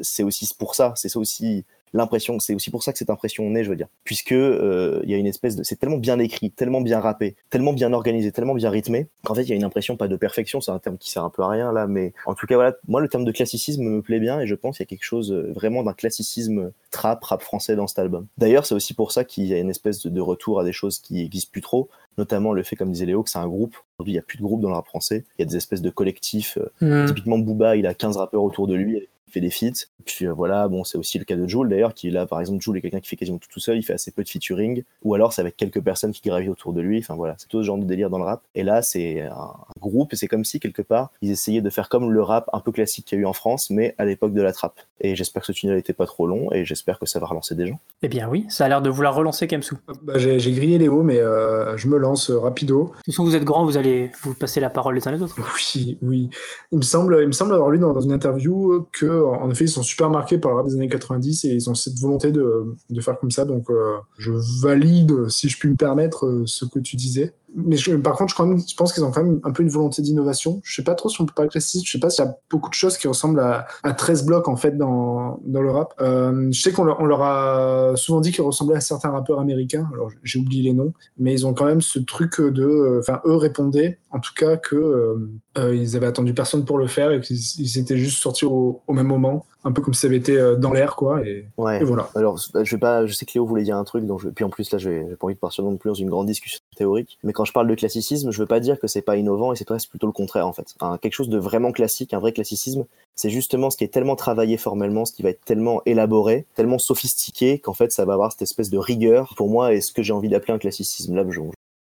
c'est aussi pour ça, c'est ça aussi l'impression, c'est aussi pour ça que cette impression naît, je veux dire, puisque euh, il y a une espèce de, c'est tellement bien écrit, tellement bien rappé, tellement bien organisé, tellement bien rythmé, qu'en fait il y a une impression pas de perfection, c'est un terme qui sert un peu à rien là, mais en tout cas voilà, moi le terme de classicisme me plaît bien et je pense qu'il y a quelque chose euh, vraiment d'un classicisme trap, rap français dans cet album. D'ailleurs c'est aussi pour ça qu'il y a une espèce de, de retour à des choses qui existent plus trop, notamment le fait, comme disait Léo, que c'est un groupe. Aujourd'hui il y a plus de groupe dans le rap français, il y a des espèces de collectifs. euh, Mhm. Typiquement Booba, il a 15 rappeurs autour de lui fait des feats. Puis euh, voilà, bon, c'est aussi le cas de Jules d'ailleurs, qui là, par exemple, Jules est quelqu'un qui fait quasiment tout tout seul, il fait assez peu de featuring, ou alors c'est avec quelques personnes qui gravitent autour de lui. Enfin voilà, c'est tout ce genre de délire dans le rap. Et là, c'est un, un groupe, et c'est comme si quelque part ils essayaient de faire comme le rap un peu classique qu'il y a eu en France, mais à l'époque de la trappe. Et j'espère que ce tunnel n'était pas trop long, et j'espère que ça va relancer des gens. Eh bien oui, ça a l'air de vouloir relancer Kemsou. Bah, j'ai j'ai grillé Léo, mais euh, je me lance euh, rapido. De toute façon, vous êtes grands, vous allez vous passer la parole les uns les autres. Oui, oui. Il me semble, il me semble avoir lu dans, dans une interview que, en effet, ils sont super marqués par rap des années 90 et ils ont cette volonté de, de faire comme ça. Donc, euh, je valide, si je puis me permettre, euh, ce que tu disais. Mais je- par contre, je, quand même- je pense qu'ils ont quand même un peu une volonté d'innovation. Je sais pas trop si on peut parler de classisme. Je sais pas s'il y a beaucoup de choses qui ressemblent à, à 13 blocs en fait dans, dans le rap. Euh, je sais qu'on leur, on leur a souvent dit qu'ils ressemblaient à certains rappeurs américains. Alors j'ai oublié les noms, mais ils ont quand même ce truc de, euh, enfin eux répondaient en tout cas que euh, euh, ils avaient attendu personne pour le faire et qu'ils ils étaient juste sortis au, au même moment, un peu comme si ça avait été euh, dans l'air quoi. Et, Ouais. et voilà. Alors, je vais pas, je sais que Léo voulait dire un truc, donc je, puis en plus là, j'ai pas envie de partir non plus dans une grande discussion théorique. Mais quand je parle de classicisme, je veux pas dire que c'est pas innovant et c'est plutôt le contraire en fait. Un- quelque chose de vraiment classique, un vrai classicisme, c'est justement ce qui est tellement travaillé formellement, ce qui va être tellement élaboré, tellement sophistiqué qu'en fait ça va avoir cette espèce de rigueur pour moi et ce que j'ai envie d'appeler un classicisme. Là, je,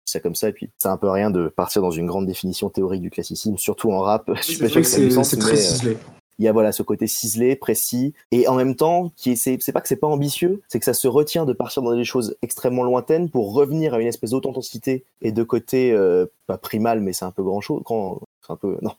ça comme ça et puis c'est un peu rien de partir dans une grande définition théorique du classicisme, surtout en rap. Je suis C'est très mais, euh, ciselé. Il y a voilà ce côté ciselé, précis, et en même temps, qui est, c'est, pas que c'est pas ambitieux, c'est que ça se retient de partir dans des choses extrêmement lointaines pour revenir à une espèce d'authenticité et de côté euh, pas primal, mais c'est un peu grand chose. Grand, un peu non,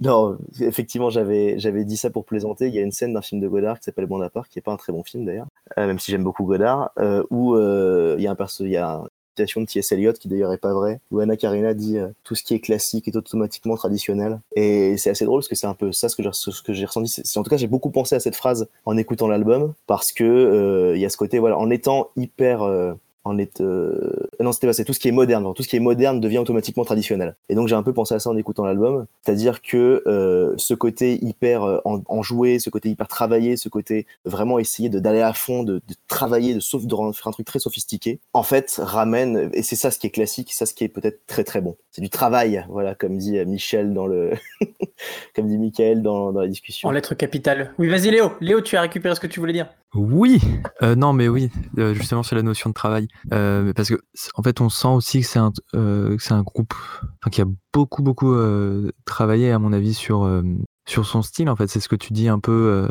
non. Effectivement, j'avais j'avais dit ça pour plaisanter. Il y a une scène d'un film de Godard qui s'appelle Bonaparte, qui est pas un très bon film d'ailleurs, euh, même si j'aime beaucoup Godard, euh, où il y a un perso, il y a citation de T.S. Eliot qui d'ailleurs est pas vrai, où Anna Karina dit euh, tout ce qui est classique est automatiquement traditionnel. Et c'est assez drôle parce que c'est un peu ça ce que j'ai ressenti. En tout cas, j'ai beaucoup pensé à cette phrase en écoutant l'album parce que euh, il y a ce côté voilà, en étant hyper euh, en est, euh, non c'était pas c'est tout ce qui est moderne tout ce qui est moderne devient automatiquement traditionnel. Et donc j'ai un peu pensé à ça en écoutant l'album. C'est-à-dire que euh, ce côté hyper euh, en, enjoué ce côté hyper travaillé ce côté vraiment essayer de d'aller à fond de, de travailler de, sauf- de rendre- faire un truc très sophistiqué en fait ramène et c'est ça ce qui est classique ça ce qui est peut-être très très bon. C'est du travail voilà comme dit Michel dans le comme dit Michael dans, dans la discussion. En lettres capitales. Oui, vas-y Léo. Léo, tu as récupéré ce que tu voulais dire. Oui, euh, non, mais oui, euh, justement sur la notion de travail, Euh, parce que en fait, on sent aussi que c'est un, euh, groupe, qui a beaucoup, beaucoup euh, travaillé, à mon avis, sur sur son style. En fait, c'est ce que tu dis un peu,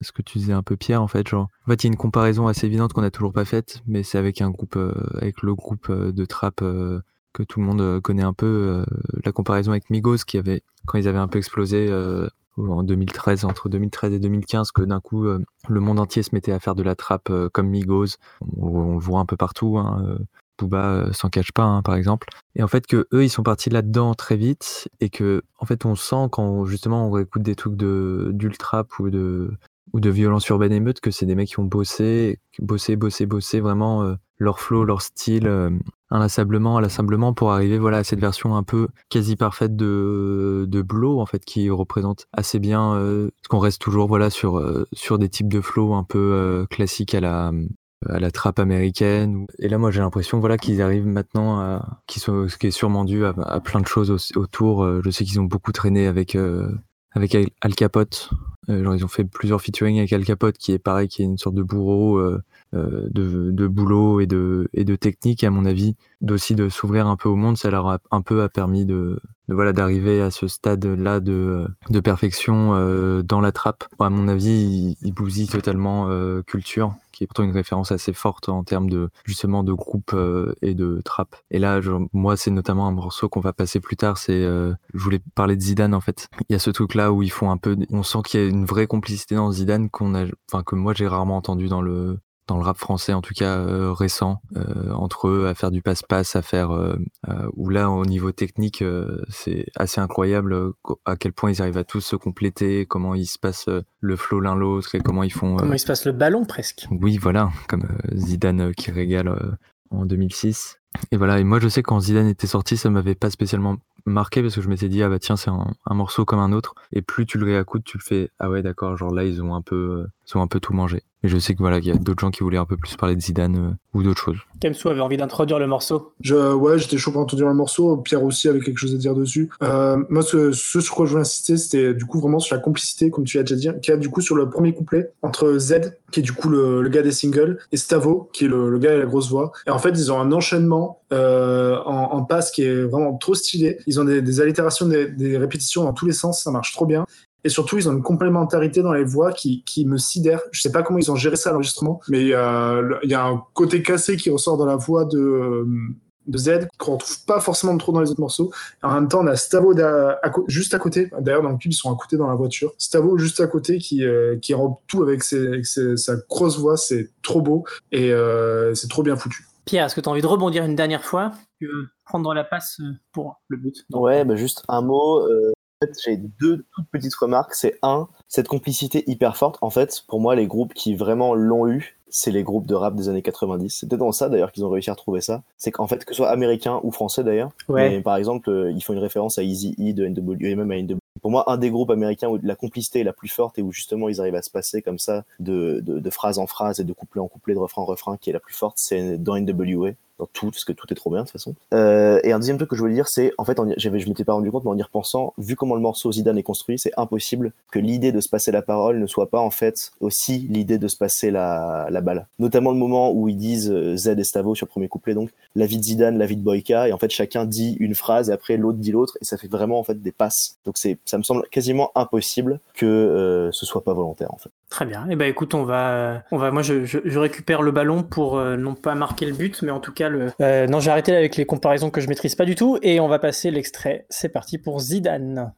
ce que tu disais un peu Pierre. En fait, genre, en fait, il y a une comparaison assez évidente qu'on n'a toujours pas faite, mais c'est avec un groupe, avec le groupe de trap que tout le monde connaît un peu. la comparaison avec Migos, qui avait quand ils avaient un peu explosé. En 2013, entre 2013 et 2015, que d'un coup euh, le monde entier se mettait à faire de la trappe euh, comme Migos. On, le voit un peu partout. Hein, euh, s'en cache pas, hein, par exemple. Et en fait que eux, ils sont partis là-dedans très vite et que en fait on sent quand justement on écoute des trucs de d'ultrap ou de ou de violence urbaine émeute que c'est des mecs qui ont bossé, bossé, bossé, bossé vraiment leur flow, leur style inlassablement, inlassablement pour arriver voilà à cette version un peu quasi parfaite de de en fait qui représente assez bien euh, ce qu'on reste toujours voilà sur euh, sur des types de flow un peu euh, classiques à la à la trappe américaine. Et là, moi, j'ai l'impression, voilà, qu'ils arrivent maintenant à, qui sont, ce qui est sûrement dû à, plein de choses au- autour. Je sais qu'ils ont beaucoup traîné avec, avec Al Capote. Genre, ils ont fait plusieurs featuring avec Al Capote, qui est pareil, qui est une sorte de bourreau de, de boulot et de, et de technique, et à mon avis, d'aussi de s'ouvrir un peu au monde. Ça leur a un peu a permis de, de voilà d'arriver à ce stade-là de, de perfection euh, dans la trappe. À mon avis, ils, ils bousillent totalement euh, culture, qui est pourtant une référence assez forte en termes de justement de groupe euh, et de trap. Et là, je- moi, c'est notamment un morceau qu'on va passer plus tard. C'est, euh, je voulais parler de Zidane en fait. Il y a ce truc-là où ils font un peu, on sent qu'il y a une vraie complicité dans Zidane qu'on a, enfin que moi j'ai rarement entendu dans le dans le rap français en tout cas euh, récent euh, entre eux à faire du passe-passe à faire euh, où là au niveau technique c'est assez incroyable à quel point ils arrivent à tous se compléter comment ils se passent le flow l'un l'autre et comment ils font Comment il se passe le ballon presque oui, voilà, comme Zidane qui régale en 2006. Et voilà, et moi je sais quand Zidane était sorti, ça m'avait pas spécialement marqué parce que je m'étais dit, ah bah tiens, c'est un, un morceau comme un autre. Et plus tu le réécoutes, tu le fais, ah ouais, d'accord, genre là, ils ont un peu, euh, ils ont un peu tout mangé. Et je sais que voilà, qu'il y a d'autres gens qui voulaient un peu plus parler de Zidane euh, ou d'autres choses. Kemsou avait envie d'introduire le morceau. Je, ouais, j'étais chaud pour introduire le morceau. Pierre aussi avait quelque chose à dire dessus. Euh, moi, ce, ce sur quoi je voulais insister, c'était du coup vraiment sur la complicité, comme tu l'as déjà dit, qui a du coup sur le premier couplet entre Z, qui est du coup le, le gars des singles, et Stavo, qui est le, le gars avec la grosse voix. Et en fait, ils ont un enchaînement euh, en, passe qui est vraiment trop stylé. Ils ont des, des allitérations, des, répétitions dans tous les sens, ça marche trop bien. Et surtout, ils ont une complémentarité dans les voix qui, me sidère. Je sais pas comment ils ont géré ça à l'enregistrement, mais euh, il y a un côté cassé qui ressort dans la voix de, Z qu'on retrouve pas forcément trop dans les autres morceaux. En même temps, on a Stavo juste à côté. D'ailleurs, dans le clip, ils sont à côté dans la voiture. Stavo juste à côté qui, euh, tout avec, sa grosse voix. C'est trop beau et euh, c'est trop bien foutu. Pierre, est-ce que tu as envie de rebondir une dernière fois? Tu veux prendre la passe pour le but? Donc, Ouais, bah juste un mot. Euh j'ai deux toutes petites remarques. C'est un, cette complicité hyper forte. En fait, pour moi, les groupes qui vraiment l'ont eu, c'est les groupes de rap des années 90. C'est peut-être dans ça d'ailleurs qu'ils ont réussi à retrouver ça. C'est qu'en fait, que ce soit américain ou français d'ailleurs, ouais. mais par exemple, euh, ils font une référence à Easy E de NW et même à NW. Pour moi, un des groupes américains où la complicité est la plus forte et où justement ils arrivent à se passer comme ça de, de, de phrase en phrase et de couplet en couplet, de refrain en refrain, qui est la plus forte, c'est dans NWA tout, parce que tout est trop bien de toute façon. Euh, et un deuxième truc que je voulais dire, c'est en fait, j'avais, je m'étais pas rendu compte, mais en y repensant, vu comment le morceau Zidane est construit, c'est impossible que l'idée de se passer la parole ne soit pas en fait aussi l'idée de se passer la, balle. Notamment le moment où ils disent euh, Z et Stavo sur le premier couplet, donc la vie de Zidane, la vie de Boyka, et en fait chacun dit une phrase et après l'autre dit l'autre, et ça fait vraiment en fait des passes. Donc ça me semble quasiment impossible que euh, ce soit pas volontaire en fait. Très bien. Eh ben écoute, on va, on va, moi je récupère le ballon pour euh, non pas marquer le but, mais en tout cas le. Euh, non, j'ai arrêté avec les comparaisons que je maîtrise pas du tout, et on va passer l'extrait. C'est parti pour Zidane.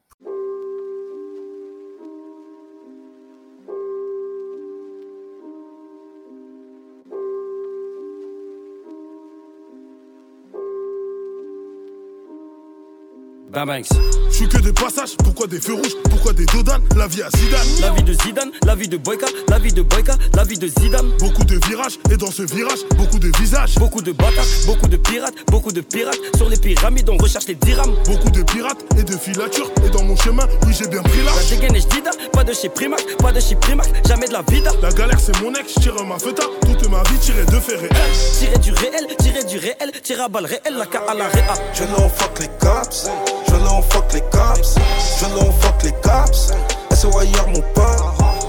Je suis que des passages, pourquoi des feux rouges, pourquoi des dodanes La vie à Zidane. La vie de Zidane, la vie de Boyka, la vie de Boyka, la vie de Zidane. Beaucoup de virages, et dans ce virage, beaucoup de visages. Beaucoup de bâtards, beaucoup de pirates, beaucoup de pirates. Sur les pyramides, on recherche les dirhams. Beaucoup de pirates et de filatures, et dans mon chemin, oui, j'ai bien pris. La dégaine est Dida, pas de chez Primac, pas de chez Primac, jamais de la vida. La galère, c'est mon ex, tire ma feta, toute ma vie tirée de fait réel. Tirer du réel, tirer du réel, tirer à balle réel, la à la réa. Je n'en fuck les cops. Je l'en fuck les cops, je l'en fuck les cops. SOIR mon pote,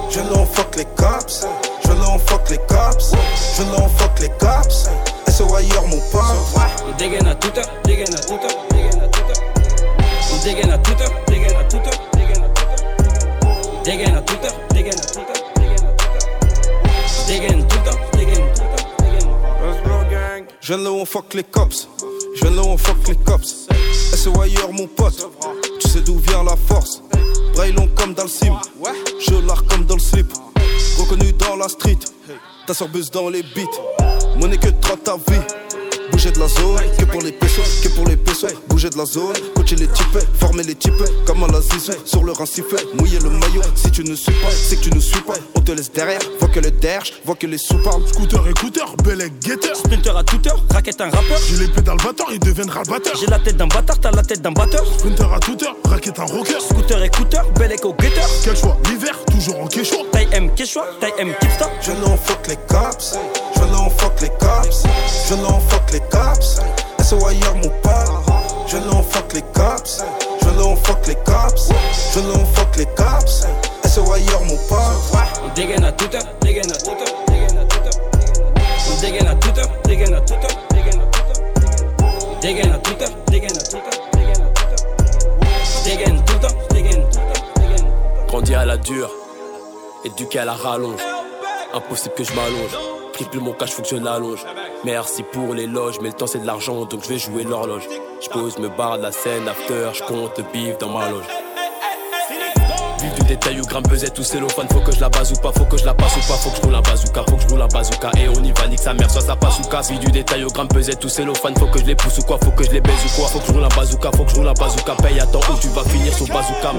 je l'en fuck les cops, je l'en fuck les cops, je l'en fuck les cops. SOIR mon pote. On dégaine à toute heure, dégaine à toute heure, dégaine à toute heure. On dégaine à toute heure, dégaine à toute heure, dégaine à heure. Dégaine à heure, dégaine heure, dégaine heure. Tout tout dégaine. Je l'en fuck les cops, je l'en fuck les cops. SOIR mon pote, tu sais d'où vient la force. Braillon comme dans le sim, je l'art comme dans le slip. Reconnu dans la street, ta sorbuse dans les beats. Monnaie que 30 ta vie. Bouger de la zone, que pour les pesos, que pour les pesos. Bouger de la zone, coacher les types, former les types, comme à la zizou, sur le sifflet, mouiller le maillot. Si tu ne suis pas, c'est que tu ne suis pas. On te laisse derrière, vois que le derge, vois que les soupapes. Scooter, écouteur, bel guetteur. Sprinter à toute heure, raquette un rappeur. J'ai l'épée dans le batteur, il deviendra le batteur. J'ai la tête d'un bâtard, t'as la tête d'un batteur. Sprinter à toute heure, raquette un rocker. Scooter, écouteur, bel écho guetteur. Quel choix, l'hiver, toujours en quechua. Taille M, quechua, taille M, kipsta. Je n'en fuck les cops, je n'en fuck les cops, je n'en fuck les cops. SOIR mon pote, je n'en fuck les cops, je n'en fuck les cops, je n'en fuck les cops. SOIR mon pote. On dégaine à toute heure, dégaine à toute heure, dégaine à toute heure. On dégaine à toute heure, dégaine à toute heure, dégaine à toute heure. Dégaine à toute heure, dégaine à toute heure, dégaine à toute heure. Dégaine tout le temps, dégaine tout le temps, dégaine. Grandi à la dure, éduqué à la rallonge. Impossible que je m'allonge. Triple mon cash, faut que je l'allonge. Merci pour l'éloge, mais le temps c'est de l'argent, donc je vais jouer l'horloge. Je pose, me barre de la scène, after, je compte le bif dans ma loge. Du détail ou gramme pesette ou cellophane, faut que je la base ou pas, faut que je la passe ou pas, faut que je roule un bazooka, faut que je roule un bazooka. Et on y va, nique sa mère, soit ça passe ou casse. Vie du détail au gramme pesette ou cellophane, faut que je les pousse ou quoi, faut que je les baise ou quoi, faut que je roule un bazooka, faut que je roule un bazooka. Paye temps où tu vas finir sur bazooka.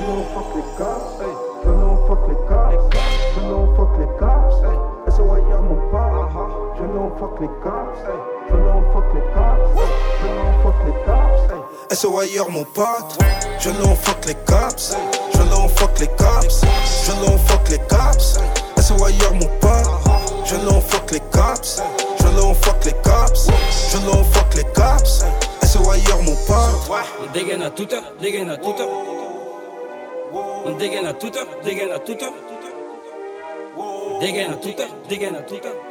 Cops, SOIR mon pote, je n'en fuck les cops, je n'en fuck les cops. SOYR mon pote. Je l'en fuck les cops. Je l'en fuck les cops. Je l'en fuck les cops. SOYR mon pote. Je l'en fuck les cops. Je l'en fuck les cops. Je l'en fuck les cops. SOYR mon pote. On dégaine à toute heure, dégaine à toute heure. On dégaine à toute heure, dégaine à toute heure. Dégaine à toute heure, dégaine à toute heure.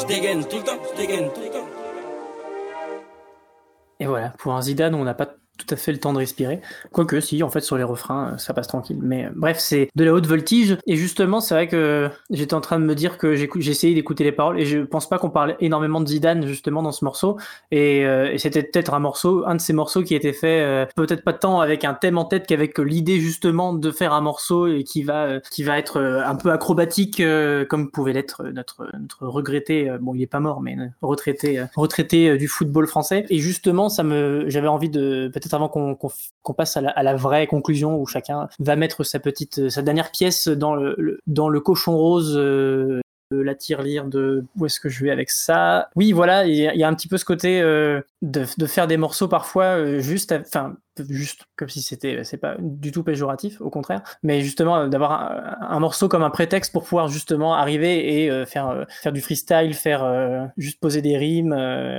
Je dégaine tout le temps, je dégaine tout le temps. Et voilà, pour un Zidane, on n'a pas tout à fait le temps de respirer. Quoique, si, en fait, sur les refrains, euh, ça passe tranquille. Mais euh, bref, c'est de la haute voltige. Et justement, c'est vrai que j'étais en train de me dire que j'ai essayé d'écouter les paroles et je pense pas qu'on parle énormément de Zidane, justement, dans ce morceau. Et, euh, et c'était peut-être un morceau, un de ces morceaux qui était fait, euh, peut-être pas tant avec un thème en tête qu'avec l'idée, justement, de faire un morceau et qui va, euh, qui va être euh, un peu acrobatique, comme pouvait l'être notre, notre regretté, bon, il est pas mort, mais retraité, retraité du football français. Et justement, ça me, j'avais envie de, peut-être avant qu'on passe à la, vraie conclusion où chacun va mettre sa petite, sa dernière pièce dans le, cochon rose. euh, de la tirelire de où est-ce que je vais avec ça? Oui voilà il y, a- un petit peu ce côté euh, de, faire des morceaux parfois euh, juste enfin juste comme si c'était c'est pas du tout péjoratif au contraire mais justement euh, d'avoir un, morceau comme un prétexte pour pouvoir justement arriver et euh, faire euh, faire du freestyle faire juste poser des rimes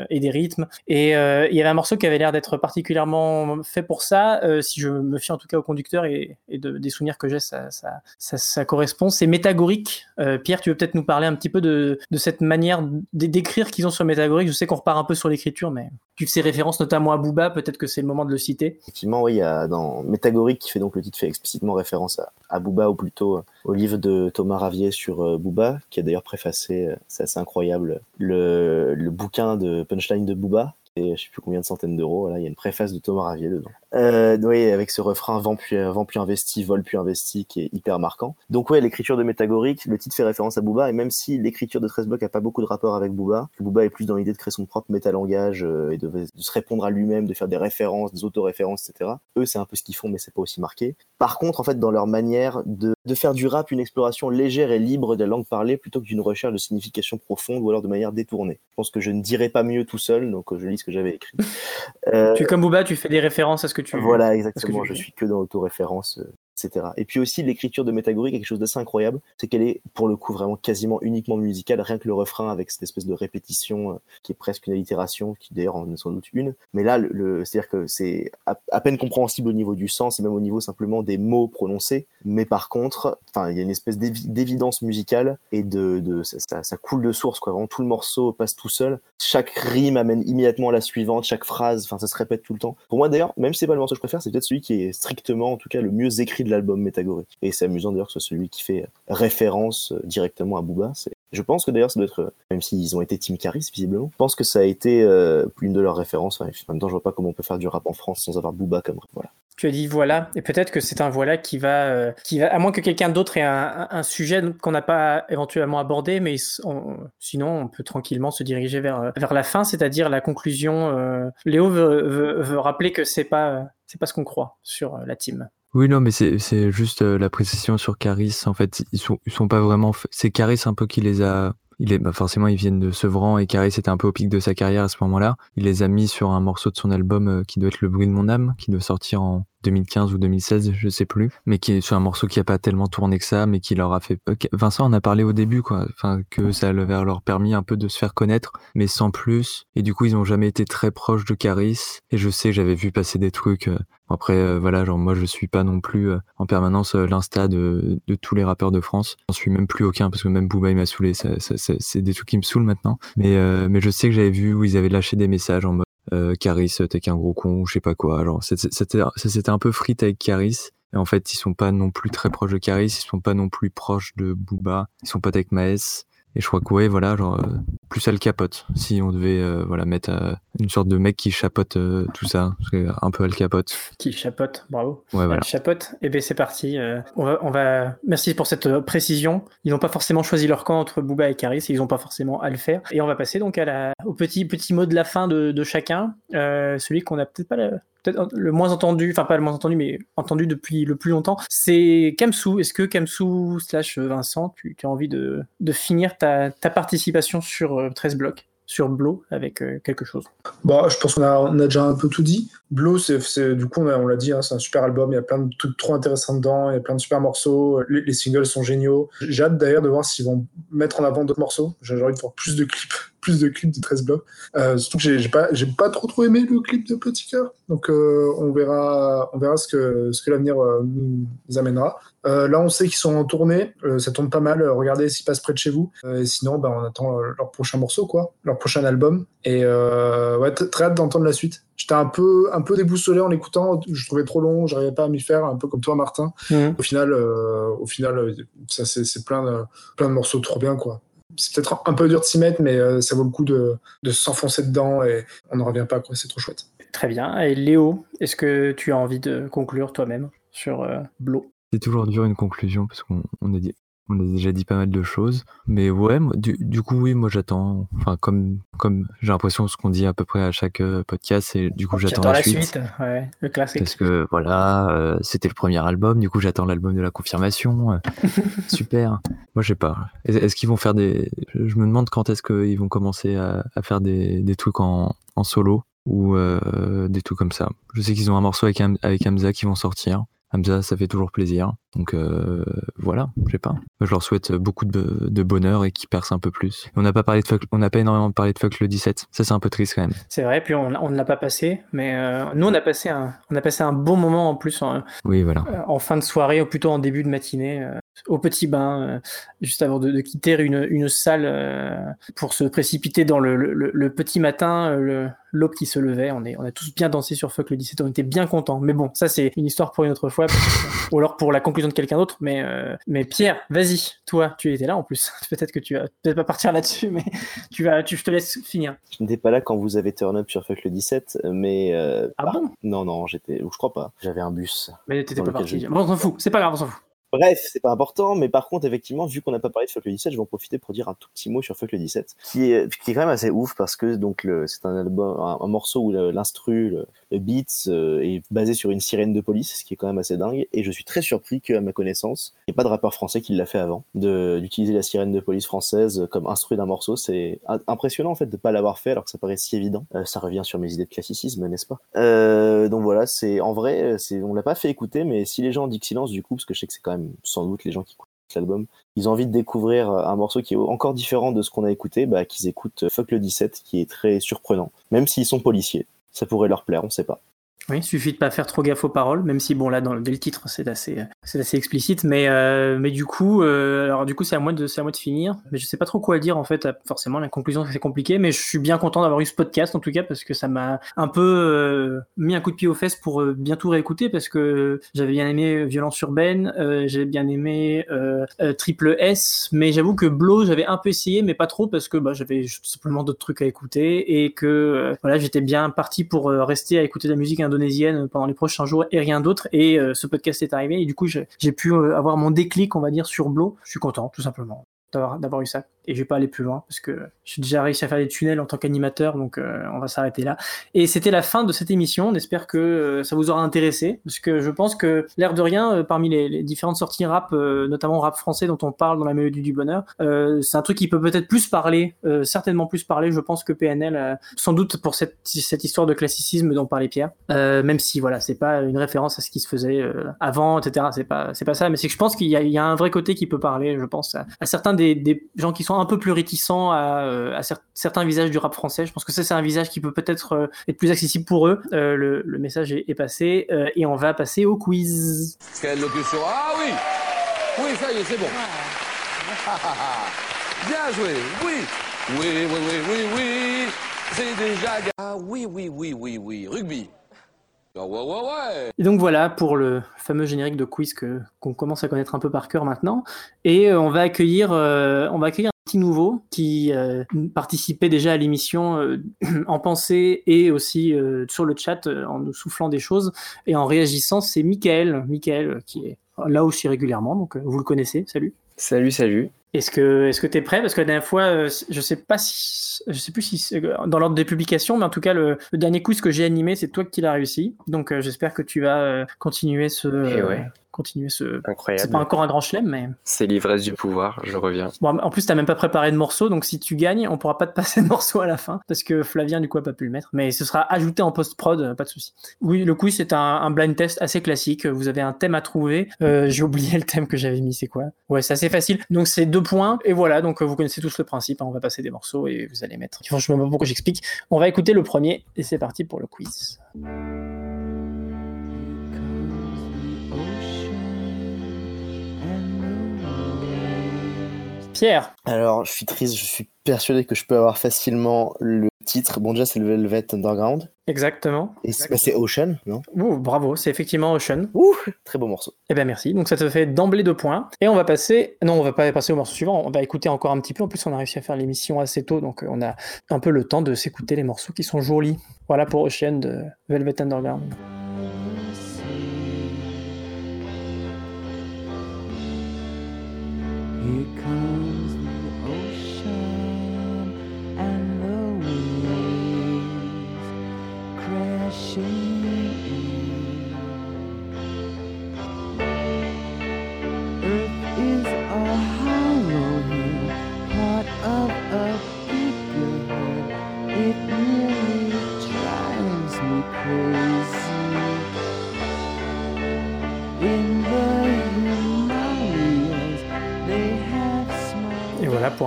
et des rythmes. Et il y avait un morceau qui avait l'air d'être particulièrement fait pour ça si je me fie en tout cas au conducteur et, et de, des souvenirs que j'ai ça, ça, correspond. C'est métagorique. Pierre tu veux peut-être nous parler un petit peu de, de cette manière d'écrire qu'ils ont sur métagorique. Je sais qu'on repart un peu sur l'écriture mais que c'est référence notamment à Booba peut-être que c'est le moment de le citer Effectivement, oui, il y a dans Métagorique qui fait donc le titre fait explicitement référence à, à Booba ou plutôt euh, au livre de Thomas Ravier sur euh, Booba, qui a d'ailleurs préfacé, euh, c'est assez incroyable, le, bouquin de punchline de Booba. Et je sais plus combien de centaines d'euros. Voilà, il y a une préface de Thomas Ravier dedans. Euh, oui, avec ce refrain vent puis, vent puis investi, vol puis investi, qui est hyper marquant. Donc ouais, l'écriture de Métagorique, le titre fait référence à Booba, et même si l'écriture de 13 blocs a pas beaucoup de rapport avec Booba, Booba est plus dans l'idée de créer son propre métalangage euh, et de, de se répondre à lui-même, de faire des références, des autoréférences, etc. Eux, c'est un peu ce qu'ils font, mais c'est pas aussi marqué. Par contre, en fait, dans leur manière de, de faire du rap une exploration légère et libre de la langue parlée plutôt que d'une recherche de signification profonde ou alors de manière détournée. Je pense que je ne dirais pas mieux tout seul, donc euh, je lis ce que j'avais écrit. Euh, tu comme Booba tu fais des références à ce que tu voilà, que exactement. tu Je suis que dans l'autoréférence, euh, Et puis aussi, l'écriture de Métagorique est quelque chose d'assez incroyable. C'est qu'elle est, pour le coup, vraiment quasiment uniquement musicale. Rien que le refrain avec cette espèce de répétition euh, qui est presque une allitération, qui d'ailleurs en est sans doute une. Mais là, c'est-à-dire que c'est à, peine compréhensible au niveau du sens et même au niveau simplement des mots prononcés. Mais par contre, il y a une espèce d'évi- d'évidence musicale et de, ça coule de source, quoi. Vraiment, tout le morceau passe tout seul. Chaque rime amène immédiatement à la suivante, chaque phrase, enfin, ça se répète tout le temps. Pour moi, d'ailleurs, même si c'est pas le morceau que je préfère, c'est peut-être celui qui est strictement, en tout cas, le mieux écrit de l'album Métagorique. Et c'est amusant d'ailleurs que ce soit celui qui fait référence euh, directement à Booba. Je pense que d'ailleurs, ça doit être, euh, même s'ils ont été Team Caris, visiblement, je pense que ça a été euh, une de leurs références. Enfin, en même temps, je vois pas comment on peut faire du rap en France sans avoir Booba comme voilà. Tu as dit voilà, et peut-être que c'est un voilà qui va, euh, à moins que quelqu'un d'autre ait un, sujet qu'on n'a pas éventuellement abordé, mais sinon on peut tranquillement se diriger vers euh, vers la fin, c'est-à-dire la conclusion. euh, Léo veut, veut, rappeler que c'est pas pas ce qu'on croit sur euh, la team. Oui, non, mais c'est juste euh, la précision sur Caris. En fait, ils sont, ils sont pas vraiment. C'est Caris un peu qui les a. Il est, bah forcément, ils viennent de Sevran et Caris était un peu au pic de sa carrière à ce moment-là. Il les a mis sur un morceau de son album euh, qui doit être Le bruit de mon âme, qui doit sortir en 2015 ou 2016, je sais plus, mais qui est sur un morceau qui a pas tellement tourné que ça, mais qui leur a fait. Vincent en a parlé au début, quoi. Enfin, que ça leur permis un peu de se faire connaître, mais sans plus. Et du coup, ils ont jamais été très proches de Caris. Et je sais, j'avais vu passer des trucs. euh, après, euh, voilà, genre moi, je suis pas non plus euh, en permanence l'insta de, de tous les rappeurs de France. J'en suis même plus aucun parce que même Booba il m'a saoulé. Ça, ça- ça- c'est des trucs qui me saoulent maintenant. Mais euh, mais je sais que j'avais vu où ils avaient lâché des messages en mode euh, Caris, t'es qu'un gros con, je sais pas quoi. Genre, c'était un peu frite avec Caris. Et en fait, ils sont pas non plus très proches de Caris, ils sont pas non plus proches de Booba, ils sont potes avec Maes. Et je crois que ouais, voilà, genre euh, plus Al Capote. Si on devait euh, voilà mettre euh, une sorte de mec qui chapote euh, tout ça, c'est un peu Al Capote. Qui chapote, bravo. Ouais, voilà. Elle chapote. Et bien c'est parti. on va, on va. Merci pour cette précision. Ils n'ont pas forcément choisi leur camp entre Booba et Caris. Ils n'ont pas forcément à le faire. Et on va passer donc à la, au petit petit mot de la fin de, de chacun. Celui qu'on a peut-être pas la- peut-être le moins entendu, enfin pas le moins entendu, mais entendu depuis le plus longtemps, c'est Kamsou. Est-ce que Kamsou slash Vincent, tu, tu as envie de, de finir ta, ta participation sur euh, 13 blocs sur Blow avec euh, quelque chose. Bah, je pense qu'on a, on a déjà un peu tout dit. Blow, c'est, du coup, on, l'a dit, hein, c'est un super album. Il y a plein de trucs trop intéressants dedans. Il y a plein de super morceaux. Les, les singles sont géniaux. J'ai hâte d'ailleurs de voir s'ils vont mettre en avant d'autres morceaux. J'ai envie de voir plus de clips, plus de clips de 13 blocs. Euh, surtout que j'ai, pas, trop trop aimé le clip de Petit Cœur. Donc, euh, on verra, on verra ce que, l'avenir euh, nous amènera. Euh, là, on sait qu'ils sont en tournée. Ça tourne pas mal. Regardez s'ils passent près de chez vous. Et sinon, bah, on attend leur prochain morceau, quoi, leur prochain album. Et ouais, très hâte d'entendre la suite. J'étais un peu, peu déboussolé en l'écoutant. Je trouvais trop long. J'arrivais pas à m'y faire, un peu comme toi, Martin. Mhm. Au final, euh, au final, euh, ça c'est plein de, plein de morceaux trop bien, quoi. C'est peut-être un peu dur de s'y mettre, mais euh, ça vaut le coup de, de s'enfoncer dedans et on n'en revient pas, quoi. C'est trop chouette. Très bien. Et Léo, est-ce que tu as envie de conclure toi-même sur euh, Blow C'est toujours dur une conclusion parce qu'on on a, dit, on a déjà dit pas mal de choses. Mais ouais, du, du coup, oui, moi j'attends. Enfin, comme, comme j'ai l'impression ce qu'on dit à peu près à chaque euh, podcast, et du coup j'attends J'attends la, suite. Ouais, le classique. Parce que voilà, euh, c'était le premier album, du coup j'attends l'album de la confirmation. euh, super. Moi je sais pas. Est- Est-ce qu'ils vont faire des. Je me demande quand est-ce qu'ils vont commencer à, à faire des, des trucs en, en solo ou euh, des trucs comme ça. Je sais qu'ils ont un morceau avec, Ham- avec Hamza qui vont sortir. Hamza, ça fait toujours plaisir. Donc euh, voilà, je sais pas. Je leur souhaite beaucoup de, de bonheur et qu'ils percent un peu plus. On n'a pas parlé de fuck, on n'a pas énormément parlé de fuck le 17. Ça c'est un peu triste quand même. C'est vrai, puis on, on ne l'a pas passé, mais euh, nous on a passé un, on a passé un bon moment en plus en, Oui, voilà. euh, en fin de soirée, ou plutôt en début de matinée, au petit bain, juste avant de, de quitter une, une salle pour se précipiter dans le, le- le petit matin, le- l'aube qui se levait. On, est, on a tous bien dansé sur Fuck le 17, on était bien contents. Mais bon, ça c'est une histoire pour une autre fois, parce que- ou alors pour la conclusion de quelqu'un d'autre. Mais, euh, mais Pierre, vas-y, toi, tu étais là en plus. Peut-être que tu vas peut-être pas partir là-dessus, mais tu vas, tu, je te laisse finir. Je n'étais pas là quand vous avez turn up sur Fuck le 17, mais. euh, Ah bon? Non, non, j'étais. Ou je crois pas. J'avais un bus. Mais t'étais pas parti. Bon, on s'en fout, c'est pas grave, on s'en fout. Bref, c'est pas important, mais par contre, effectivement, vu qu'on n'a pas parlé de Fuck le 17, je vais en profiter pour dire un tout petit mot sur Fuck le 17, qui est, qui est quand même assez ouf parce que donc c'est un morceau où l'instru, le, le beat euh, est basé sur une sirène de police, ce qui est quand même assez dingue. Et je suis très surpris qu'à ma connaissance, il n'y ait pas de rappeur français qui l'a fait avant, d'utiliser la sirène de police française comme instru d'un morceau. C'est impressionnant en fait de pas l'avoir fait alors que ça paraît si évident. Euh, ça revient sur mes idées de classicisme, n'est-ce pas? Euh, Donc voilà, c'est en vrai, c'est on l'a pas fait écouter, mais si les gens disent silence du coup, parce que je sais que c'est quand même sans doute les gens qui écoutent l'album, ils ont envie de découvrir un morceau qui est encore différent de ce qu'on a écouté, bah, qu'ils écoutent Fuck le 17, qui est très surprenant, même s'ils sont policiers. Ça pourrait leur plaire, on sait pas. Oui, il suffit de pas faire trop gaffe aux paroles, même si bon là dans le, dès le titre c'est assez c'est assez explicite, mais euh, mais du coup euh, alors du coup c'est à moi de c'est à moi de finir, mais je sais pas trop quoi dire en fait. Forcément la conclusion c'est compliqué, mais je suis bien content d'avoir eu ce podcast en tout cas parce que ça m'a un peu euh, mis un coup de pied aux fesses pour euh, bien tout réécouter parce que j'avais bien aimé Violence urbaine, euh, j'avais bien aimé euh, euh, Triple S, mais j'avoue que Blow j'avais un peu essayé mais pas trop parce que bah, j'avais simplement d'autres trucs à écouter et que euh, voilà j'étais bien parti pour euh, rester à écouter de la musique indonésienne pendant les prochains jours et rien d'autre. Et euh, ce podcast est arrivé et du coup j'ai pu euh, avoir mon déclic, on va dire, sur Blow. Je suis content, tout simplement d'avoir eu ça et je vais pas aller plus loin parce que j'ai déjà réussi à faire des tunnels en tant qu'animateur donc euh, on va s'arrêter là. Et c'était la fin de cette émission. On espère que euh, ça vous aura intéressé parce que je pense que l'air de rien euh, parmi les, différentes sorties rap notamment rap français dont on parle dans la mélodie du bonheur c'est un truc qui peut peut-être plus parler certainement plus parler je pense que PNL sans doute pour cette, histoire de classicisme dont parlait Pierre. Même si voilà c'est pas une référence à ce qui se faisait avant etc c'est pas pas ça mais c'est que je pense qu'il y, a- un vrai côté qui peut parler je pense à, certains des gens qui sont un peu plus réticents à, euh, à cer- certains visages du rap français. Je pense que ça c'est un visage qui peut peut-être euh, être plus accessible pour eux. Euh, le, le message est, est passé euh, et on va passer au quiz. Quelle locution. Ah oui. Oui, ça y est, c'est bon. Bien joué, oui. Oui, oui, oui, oui, oui. C'est déjà... Ah oui, oui, oui, oui, oui, rugby. Ah ouais, ouais, ouais. Et donc voilà pour le fameux générique de quiz que qu'on commence à connaître un peu par cœur maintenant. Et on va accueillir, euh, on va accueillir un petit nouveau qui euh, participait déjà à l'émission euh, en pensée et aussi euh, sur le chat en nous soufflant des choses et en réagissant. C'est Michael, Michael qui est là aussi régulièrement, donc vous le connaissez. Salut. Salut, salut. Est-ce que est-ce que t'es prêt? Parce que la dernière fois, je sais pas si je sais plus si dans l'ordre des publications, mais en tout cas le, le dernier quiz que j'ai animé, c'est toi qui l'as réussi. Donc euh, j'espère que tu vas continuer ce Eh ouais. Continuer ce. Incroyable. C'est pas encore un grand chelem, mais. C'est l'ivresse du pouvoir, je reviens. Bon, en plus, t'as même pas préparé de morceau, donc si tu gagnes, on pourra pas te passer de morceau à la fin, parce que Flavien, du coup, a pas pu le mettre. Mais ce sera ajouté en post-prod, euh, pas de souci. Oui, le quiz, c'est un, un blind test assez classique. Vous avez un thème à trouver. Euh, J'ai oublié le thème que j'avais mis, c'est quoi? Ouais, c'est assez facile. Donc, c'est deux points. Et voilà, donc euh, vous connaissez tous le principe. hein, on va passer des morceaux et vous allez mettre. Franchement, je sais pas pourquoi j'explique. On va écouter le premier, et c'est parti pour le quiz. Pierre. Alors, je suis triste, je suis persuadé que je peux avoir facilement le titre. Bon, déjà, c'est le Velvet Underground. Exactement. Et c'est bah, Ocean, non? Ouh, bravo, c'est effectivement Ocean. Ouh, très beau morceau. Eh bien merci, donc ça te fait d'emblée deux points. Et on va passer, non on va pas passer au morceau suivant, on va écouter encore un petit peu. En plus on a réussi à faire l'émission assez tôt, donc on a un peu le temps de s'écouter les morceaux qui sont jolis. Voilà pour Ocean de Velvet Underground. Here comes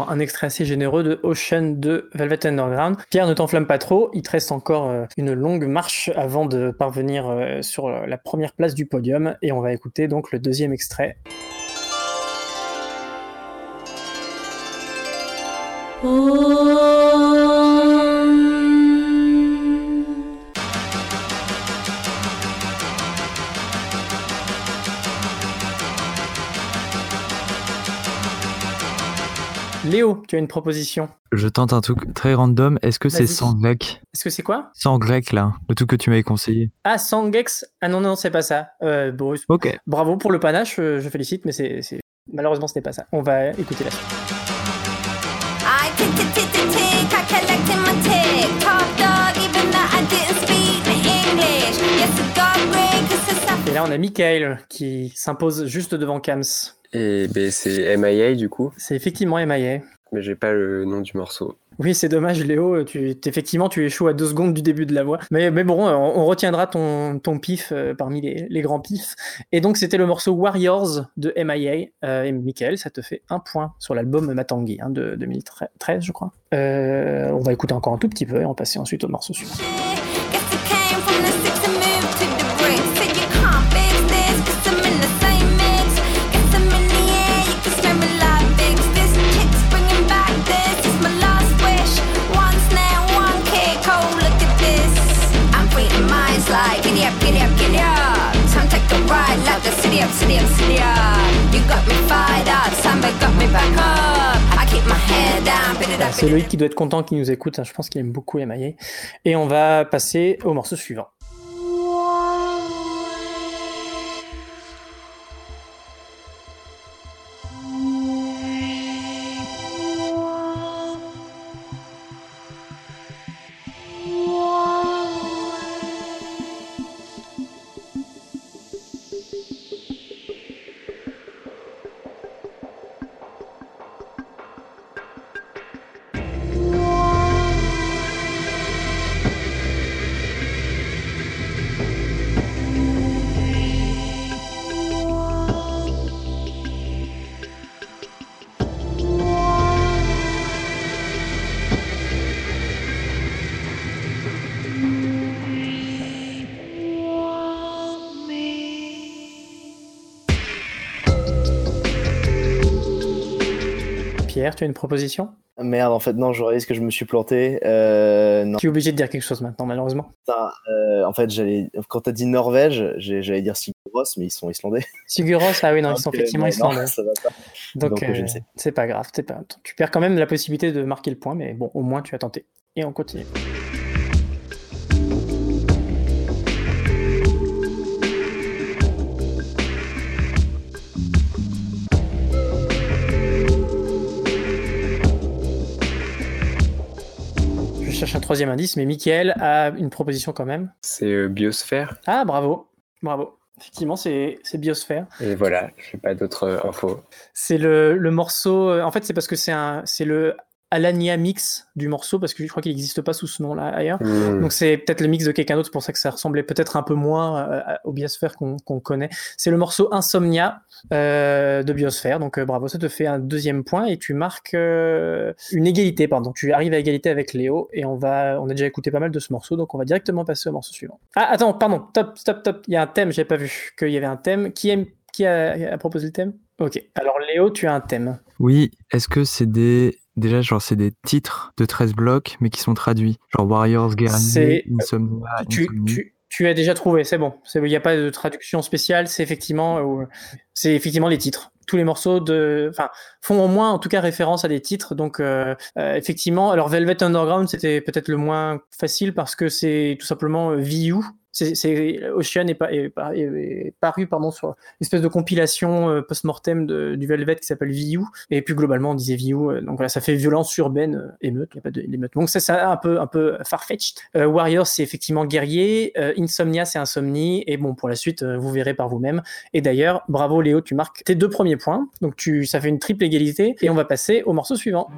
un extrait assez généreux de Ocean de Velvet Underground. Pierre, ne t'enflamme pas trop, il te reste encore euh, une longue marche avant de parvenir euh, sur la première place du podium. Et on va écouter donc le deuxième extrait. Léo, tu as une proposition. Je tente un truc très random. Est-ce que c'est sans grec Est-ce que c'est quoi? Sans grec, là. Le truc que tu m'avais conseillé. Ah, Sangex Ah non, non, c'est pas ça. Euh, bon, Ok. Bravo pour le panache, euh, je félicite, mais c'est c'est- malheureusement ce n'est pas ça. On va écouter la suite. Et là, on a Michael qui s'impose juste devant Kams. Et ben, c'est MIA du coup, C'est effectivement MIA. mais j'ai pas le nom du morceau. Oui, c'est dommage, Léo. Tu, effectivement, tu échoues à deux secondes du début de la voix. Mais, mais bon, euh, on, on retiendra ton, ton pif euh, parmi les, les grands pifs. Et donc, c'était le morceau Warriors de MIA. Euh, et Michael, ça te fait un point sur l'album Matangi hein, de 2013, je crois. Euh, on va écouter encore un tout petit peu et on va passer ensuite au morceau suivant. Up, city up, city up. You got me fired up, Samba got me back up. I keep my head down, beat it Voilà, up, C'est Loïc qui doit être content qu'il nous écoute. hein. Je pense qu'il aime beaucoup MIA. Et on va passer au morceau suivant. Tu as une proposition? Merde, en fait, non, je réalise que je me suis planté. Euh, non. Tu es obligé de dire quelque chose maintenant, malheureusement. Putain, euh, en fait, j'allais, quand t'as dit Norvège, j'allais dire Siguros, mais ils sont islandais. Siguros, ah oui, non, ils sont euh, effectivement ouais, non, islandais. ça va pas. Donc, Donc, euh, c'est pas grave. Pas... Tu perds quand même la possibilité de marquer le point, mais bon, au moins tu as tenté. Et on continue. Troisième indice, mais Michael a une proposition quand même. C'est euh, Biosphère. Ah, bravo. Bravo. Effectivement, c'est c'est Biosphère. Et voilà, j'ai pas d'autres euh, infos. C'est le, le morceau. euh, En fait, c'est parce que c'est un, c'est le Alania mix du morceau parce que je crois qu'il n'existe pas sous ce nom-là ailleurs. Hmm. Donc c'est peut-être le mix de quelqu'un d'autre, c'est pour ça que ça ressemblait peut-être un peu moins euh, au Biosphère qu'on qu'on connaît. C'est le morceau Insomnia euh, de Biosphère. Donc euh, bravo, ça te fait un deuxième point et tu marques euh, une égalité. Pardon, tu arrives à égalité avec Léo et on va, on a déjà écouté pas mal de ce morceau, donc on va directement passer au morceau suivant. Ah attends, pardon, top, stop, top. Il y a un thème, j'avais pas vu qu'il y avait un thème. Qui aime, qui a, a proposé le thème? Ok. Alors Léo, tu as un thème. Oui, est-ce que c'est des. Déjà, genre, c'est des titres de 13 blocs, mais qui sont traduits. Genre Warriors, Guerrier, Insomnia, tu, tu, tu as déjà trouvé, c'est bon. Il n'y a pas de traduction spéciale, c'est effectivement, euh, c'est effectivement les titres. Tous les morceaux de, enfin, font au moins, en tout cas, référence à des titres. Donc, euh, euh, effectivement, alors Velvet Underground, c'était peut-être le moins facile parce que c'est tout simplement VU. Ocean est, paru pardon, sur une espèce de compilation euh, post-mortem du Velvet qui s'appelle VU. Et plus globalement, on disait VU. euh, donc voilà, ça fait violence urbaine, euh, émeute, il a pas. Donc ça, c'est un peu, un peu farfetched. Euh, Warriors, c'est effectivement guerrier. Insomnia, c'est insomnie. Et bon, pour la suite, vous verrez par vous-même. Et d'ailleurs, bravo Léo, tu marques tes deux premiers points. Donc tu, ça fait une triple égalité. Et on va passer au morceau suivant.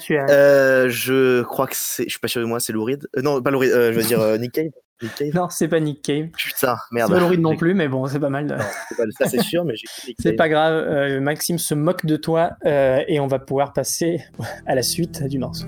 Tu as. Euh, je crois que c'est. Je suis pas sûr de moi, c'est Louride. Euh, non, pas Louride, euh, je veux dire Nick Cave. Nick Cave. Non, c'est pas Nick Cave. Putain, C'est merde. pas Lauride non plus, mais bon, c'est pas mal. de- C'est pas- Ça, c'est sûr, mais j'ai C'est pas grave, Maxime se moque de toi et on va pouvoir passer à la suite du morceau.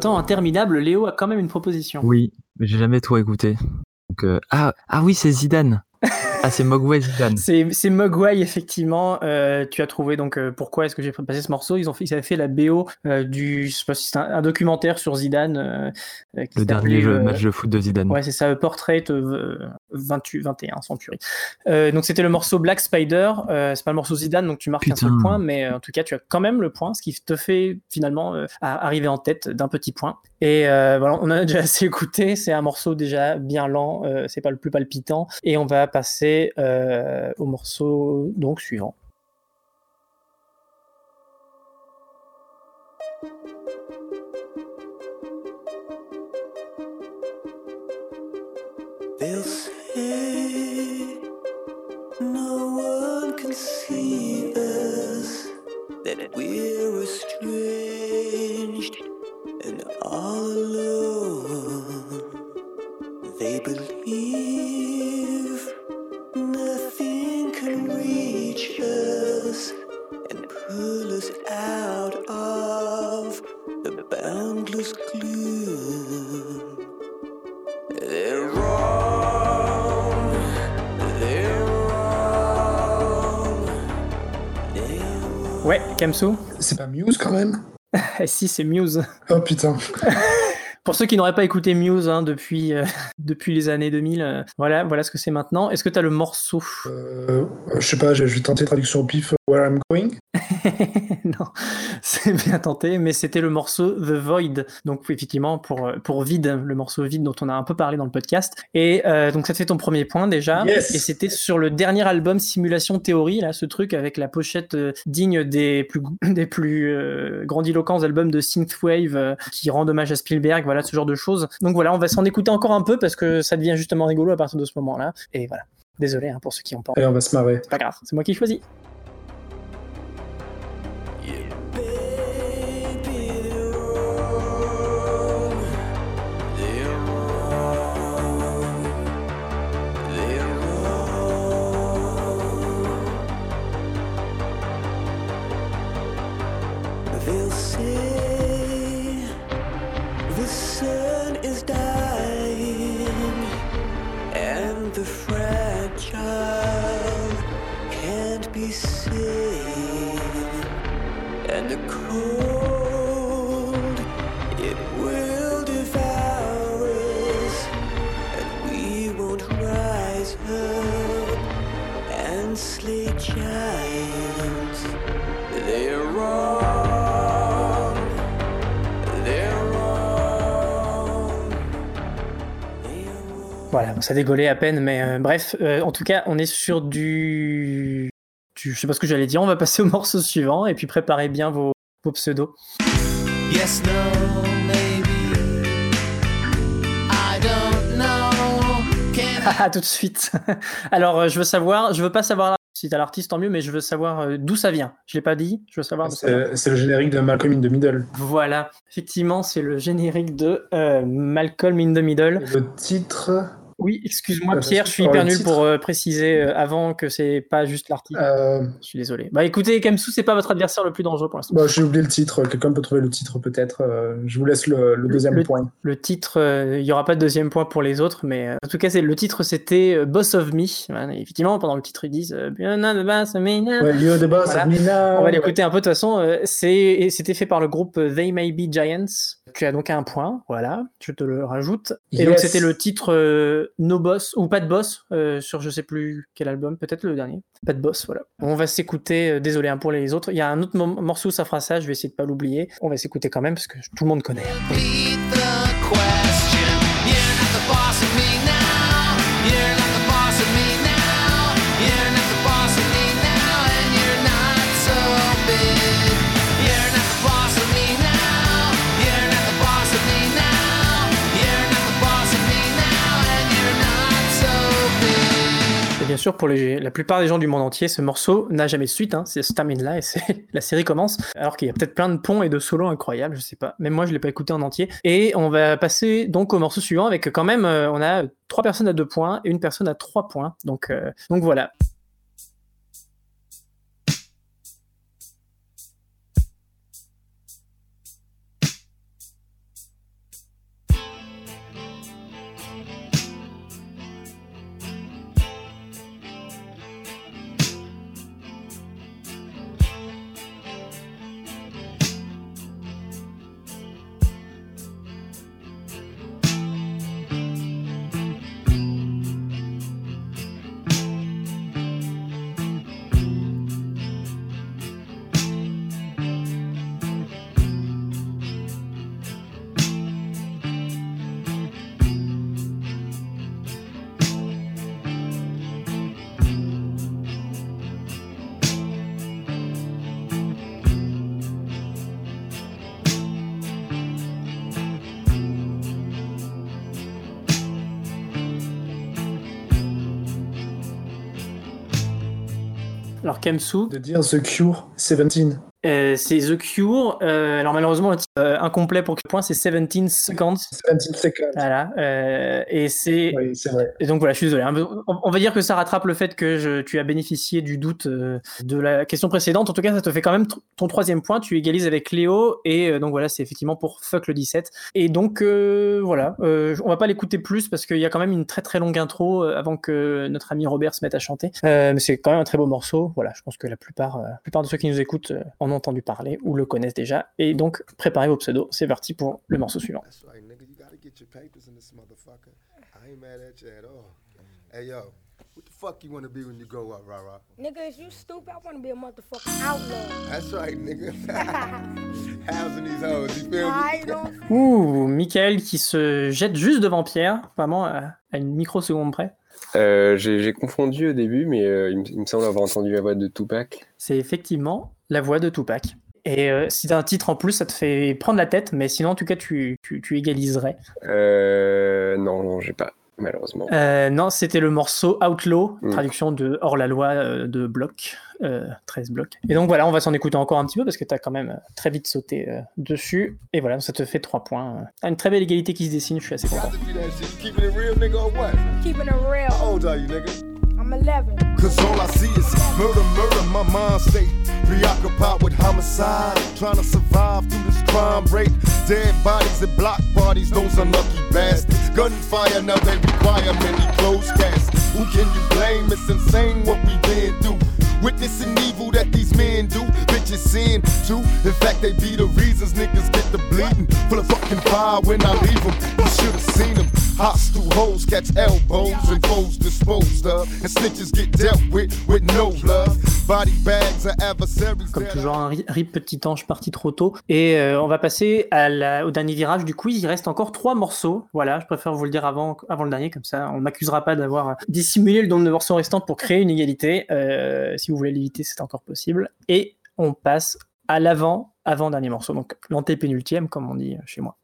Temps interminable, Léo a quand même une proposition. Oui, mais j'ai jamais tout écouté. Euh, ah, ah oui, c'est Zidane. Ah, c'est Mogwai Zidane. C'est Mogwai, effectivement. Euh, tu as trouvé donc euh, pourquoi est-ce que j'ai passé ce morceau? Ils ont fait, ils avaient fait la BO euh, du, je sais pas si c'est un, un documentaire sur Zidane. euh, qui Le dernier jeu- euh, match de foot de Zidane. Ouais, c'est ça, Portrait euh, 28, 21, Century. Euh, donc c'était le morceau Black Spider. Euh, c'est pas le morceau Zidane, donc tu marques un seul point, mais euh, en tout cas tu as quand même le point, ce qui te fait finalement euh, arriver en tête d'un petit point. Et euh, voilà, on a déjà assez écouté. C'est un morceau déjà bien lent, euh, c'est pas le plus palpitant. Et on va passer euh, au morceau donc suivant. C'est pas Muse quand même Si, c'est Muse. Oh putain. Pour ceux qui n'auraient pas écouté Muse hein, depuis, euh, depuis les années 2000, euh, voilà, voilà ce que c'est maintenant. Est-ce que tu as le morceau? Euh, je sais pas, je vais tenter traduction au pif. Where I'm Going? Non, c'est bien tenté, mais c'était le morceau The Void. Donc effectivement pour euh, pour Vide, le morceau Vide dont on a un peu parlé dans le podcast. Et euh, donc ça te fait ton premier point déjà. Yes. Et c'était sur le dernier album Simulation Théorie, là, ce truc avec la pochette euh, digne des plus des plus euh, grandiloquents albums de synthwave qui rend hommage à Spielberg, voilà ce genre de choses. Donc voilà, on va s'en écouter encore un peu parce que ça devient justement rigolo à partir de ce moment-là. Et voilà. Désolé hein, pour ceux qui ont pas. Et on va se marrer. C'est pas grave, c'est moi qui choisis. Ça dégolait à peine, mais euh, bref, euh, en tout cas, on est sur du... du- Je sais pas ce que j'allais dire, on va passer au morceau suivant, et puis préparez bien vos, vos pseudos. Yes, no, maybe. I don't know. Can Ah, tout de suite. Alors, euh, je veux savoir, je veux pas savoir si t'as l'artiste, tant mieux, mais je veux savoir d'où ça vient. Je l'ai pas dit, je veux savoir. C'est c'est le générique de Malcolm in the Middle. Voilà, effectivement, c'est le générique de euh, Malcolm in the Middle. Le titre. Oui, excuse-moi Euh, Pierre, je suis hyper nul pour euh, préciser euh, avant que c'est pas juste l'artiste. Euh, Je suis désolé. Bah écoutez, Kamsou, c'est pas votre adversaire le plus dangereux pour l'instant. Bon, j'ai oublié le titre. Quelqu'un peut trouver le titre peut-être. Euh, je vous laisse le, le deuxième le- point. Le titre, euh, il y aura pas de deuxième point pour les autres, mais euh, en tout cas, le titre, c'était Boss of Me. Voilà, effectivement, pendant le titre, ils disent Boss of Me. Ouais, the boss Voilà. of me now. On va l'écouter un peu de toute façon. c'était fait par le groupe They May Be Giants. Tu as donc un point, voilà, je te le rajoute. Et donc c'était le titre euh, No Boss ou pas de Boss euh, sur je sais plus quel album, peut-être le dernier. Pas de Boss, voilà. On va s'écouter. euh, désolé hein, pour les autres. Il y a un autre mo- morceau, ça fera ça. Je vais essayer de pas l'oublier. On va s'écouter quand même parce que tout le monde connaît. Bien sûr, pour la plupart des gens du monde entier, ce morceau n'a jamais de suite. Hein, c'est se là et la série commence. Alors qu'il y a peut-être plein de ponts et de solos incroyables, je sais pas. Même moi, je l'ai pas écouté en entier. Et on va passer donc au morceau suivant avec quand même, euh, on a trois personnes à deux points et une personne à trois points. Donc, euh, donc voilà. Alors Kemsu, De dire The Cure 17. Euh, c'est The Cure. Euh, alors malheureusement, euh, incomplet pour quel point? C'est 17 Seconds. 17 seconds. Voilà. euh, et c'est Oui, c'est vrai. Et donc voilà, je suis désolé. hein. On on va dire que ça rattrape le fait que je- tu as bénéficié du doute euh, de la question précédente. En tout cas, ça te fait quand même ton troisième point. Tu égalises avec Léo. Et donc voilà, c'est effectivement pour fuck le 17. Et donc euh, voilà, euh, on va pas l'écouter plus parce qu'il y a quand même une très très longue intro avant que notre ami Robert se mette à chanter. Euh, mais c'est quand même un très beau morceau. Voilà, je pense que la plupart, euh, la plupart de ceux qui nous écoutent euh, en ont entendu parler ou le connaissent déjà. Et donc préparez vos pseudos. C'est parti pour le morceau suivant. That's right, nigga. You gotta get your papers in this motherfucker. I ain't mad at you at all. Hey, yo, What the fuck you want to be when you grow up, rah rah? Nigga, is you stupid? I want to be a motherfucking outlaw. That's right, nigga. Housing these hoes, you feel I me? don't Ouh, Michael qui se jette juste devant Pierre, vraiment à, à une microseconde près. Euh, J'ai j'ai confondu au début, mais euh, il, me, il me semble avoir entendu la voix de Tupac. C'est effectivement la voix de Tupac. Et euh, si t'as un titre en plus, ça te fait prendre la tête, mais sinon, en tout cas, tu, tu, tu égaliserais. Euh, non, non, j'ai pas, malheureusement. Euh, non, c'était le morceau Outlaw, Mm. traduction de Hors la loi euh, de bloc, euh, 13 blocs. Et donc voilà, on va s'en écouter encore un petit peu parce que t'as quand même euh, très vite sauté euh, dessus. Et voilà, ça te fait 3 points. Euh, Une très belle égalité qui se dessine, je suis assez content. Do that shit. You keeping it real, nigga, or what? Keeping it real. How old are you, nigga? I'm 11. Cause all I see is murder, murder, my mind state. preoccupied with homicide. Trying to survive through this crime rate. Dead bodies and block parties, those unlucky bastards. Gunfire, now they require many closed casts. Who can you blame? It's insane what we been through. Witnessing evil that these men do. Bitches sin too. In fact, they be the reasons niggas get the bleeding. Full of fucking fire when I leave them. You should have seen them. Hostile hoes catch elbows and foes disposed of. And snitches get dealt with with no love. Body bags are adversaries. Comme toujours, un ri- rip petit ange parti trop tôt. Et euh, on va passer à la- au dernier virage du quiz. Il reste encore trois morceaux. Voilà, je préfère vous le dire avant, avant le dernier, comme ça on m'accusera pas d'avoir dissimulé le nombre de morceaux restants pour créer une égalité. Euh, si vous voulez l'éviter, c'est encore possible. Et on passe à l'avant, avant-dernier morceau, donc l'antépénultième, comme on dit chez moi.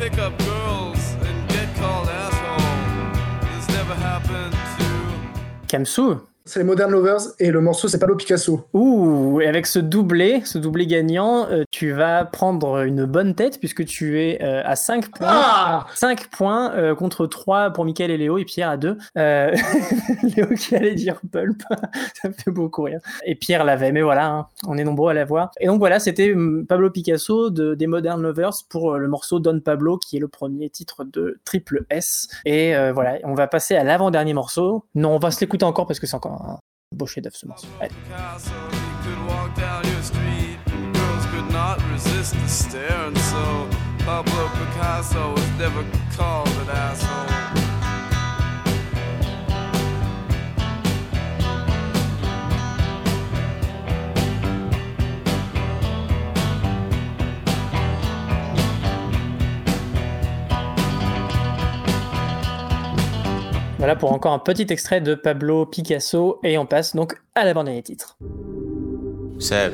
Pick up girls and get called asshole. This never happened to Kamsu C'est les Modern Lovers et le morceau c'est Pablo Picasso. Ouh, et avec ce doublé, ce doublé gagnant, euh, tu vas prendre une bonne tête puisque tu es euh, à 5 points. Ah 5 points euh, contre 3 pour Mickaël et Léo et Pierre à 2. Euh, Léo qui allait dire pulp, ça me fait beaucoup rire. Et Pierre l'avait, mais voilà, hein, on est nombreux à l'avoir. Et donc voilà, c'était hum, Pablo Picasso de, des Modern Lovers pour le morceau Don Pablo qui est le premier titre de Triple S. Et voilà, on va passer à l'avant-dernier morceau. Non, on va se l'écouter encore parce que c'est encore un beau chef-d'œuvre ce morceau. Allez. Picasso. You could walk down your street, girls could not resist the stare, and so Pablo Picasso was never called an asshole. Voilà pour encore un petit extrait de Pablo Picasso et on passe donc à l'avant-dernier titre. Seb.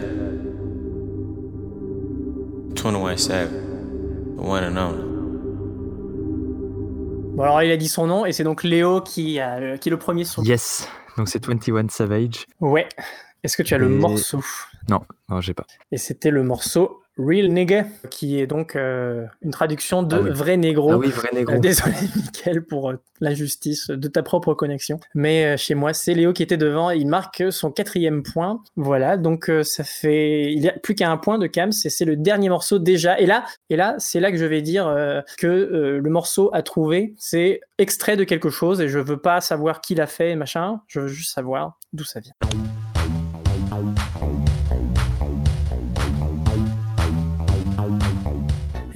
21 Seb. One and only. Bon alors il a dit son nom et c'est donc Léo qui, a, le- qui est le premier sur. Yes, donc c'est 21 Savage. Ouais. Est-ce que tu as le morceau? Non, non, j'ai pas. Et c'était le morceau Real Nigga, qui est donc euh, une traduction de Ah oui. Vrai Négro. Ah oui, Vrai Négro. Euh, désolé, Mickaël, pour euh, l'injustice de ta propre connexion. Mais euh, chez moi, c'est Léo qui était devant. Il marque son quatrième point. Voilà, donc ça fait. Il n'y a plus qu'à un point de Cams, et c'est le dernier morceau déjà. Et là, et là c'est là que je vais dire que le morceau à trouver, c'est extrait de quelque chose, et je veux pas savoir qui l'a fait, machin. Je veux juste savoir d'où ça vient.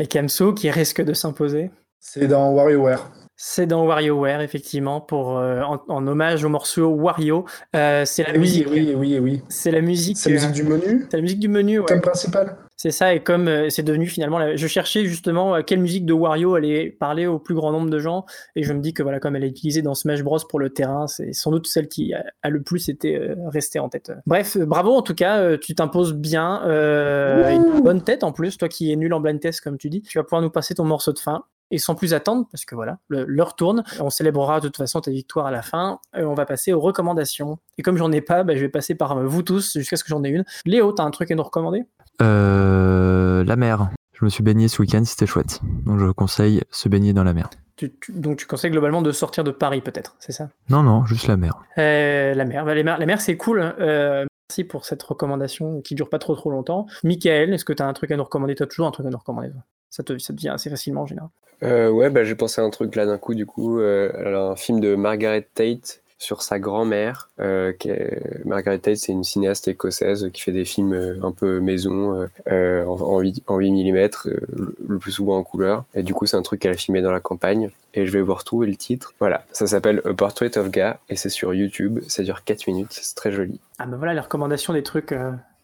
Et Kamso qui risque de s'imposer? C'est dans WarioWare. C'est dans WarioWare, effectivement, pour, euh, en, en hommage au morceau Wario. Euh, c'est la Oui, musique. oui, oui, oui. C'est la musique. C'est la musique euh, du menu C'est la musique du menu, ouais. Thème principal C'est ça, et comme euh, c'est devenu finalement. la- Je cherchais justement euh, quelle musique de Wario allait parler au plus grand nombre de gens, et je me dis que voilà, comme elle est utilisée dans Smash Bros pour le terrain, c'est sans doute celle qui a, a le plus été euh, restée en tête. Bref, bravo en tout cas, tu t'imposes bien. euh, une bonne tête en plus, toi qui es nul en blind test, comme tu dis. Tu vas pouvoir nous passer ton morceau de fin. Et sans plus attendre, parce que voilà, l'heure tourne, on célébrera de toute façon ta victoire à la fin. Euh, on va passer aux recommandations. Et comme j'en ai pas, bah, je vais passer par euh, vous tous jusqu'à ce que j'en ai une. Léo, t'as un truc à nous recommander? Euh, la mer. Je me suis baigné ce week-end, c'était chouette. Donc je conseille se baigner dans la mer. Tu- tu- donc tu conseilles globalement de sortir de Paris peut-être, c'est ça? Non, non, juste la mer. Euh, La mer, bah, les mers- la mer c'est cool. euh, merci pour cette recommandation qui dure pas trop trop longtemps. Michael, est-ce que tu as un truc à nous recommander? Toi toujours un truc à nous recommander Ça te, ça te vient assez facilement en général. Euh, ouais, bah, j'ai pensé à un truc là d'un coup, du coup, euh, alors, un film de Margaret Tate sur sa grand-mère. Euh, Margaret Tate, c'est une cinéaste écossaise qui fait des films un peu maison, en, en 8, en 8 mm, le, plus souvent en couleur. Et du coup, c'est un truc qu'elle a filmé dans la campagne. Et je vais vous retrouver le titre. Voilà, ça s'appelle A Portrait of Ga et c'est sur YouTube. Ça dure 4 minutes, c'est très joli. Ah ben voilà les recommandations des trucs,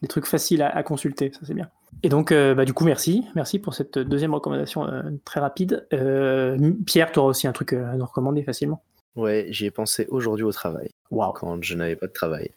des trucs faciles à consulter, ça c'est bien. Et donc euh, bah, du coup merci, merci pour cette deuxième recommandation euh, très rapide. Euh, Pierre, tu auras aussi un truc à nous recommander facilement? Ouais, j'y ai pensé aujourd'hui au travail. Wow. Quand je n'avais pas de travail.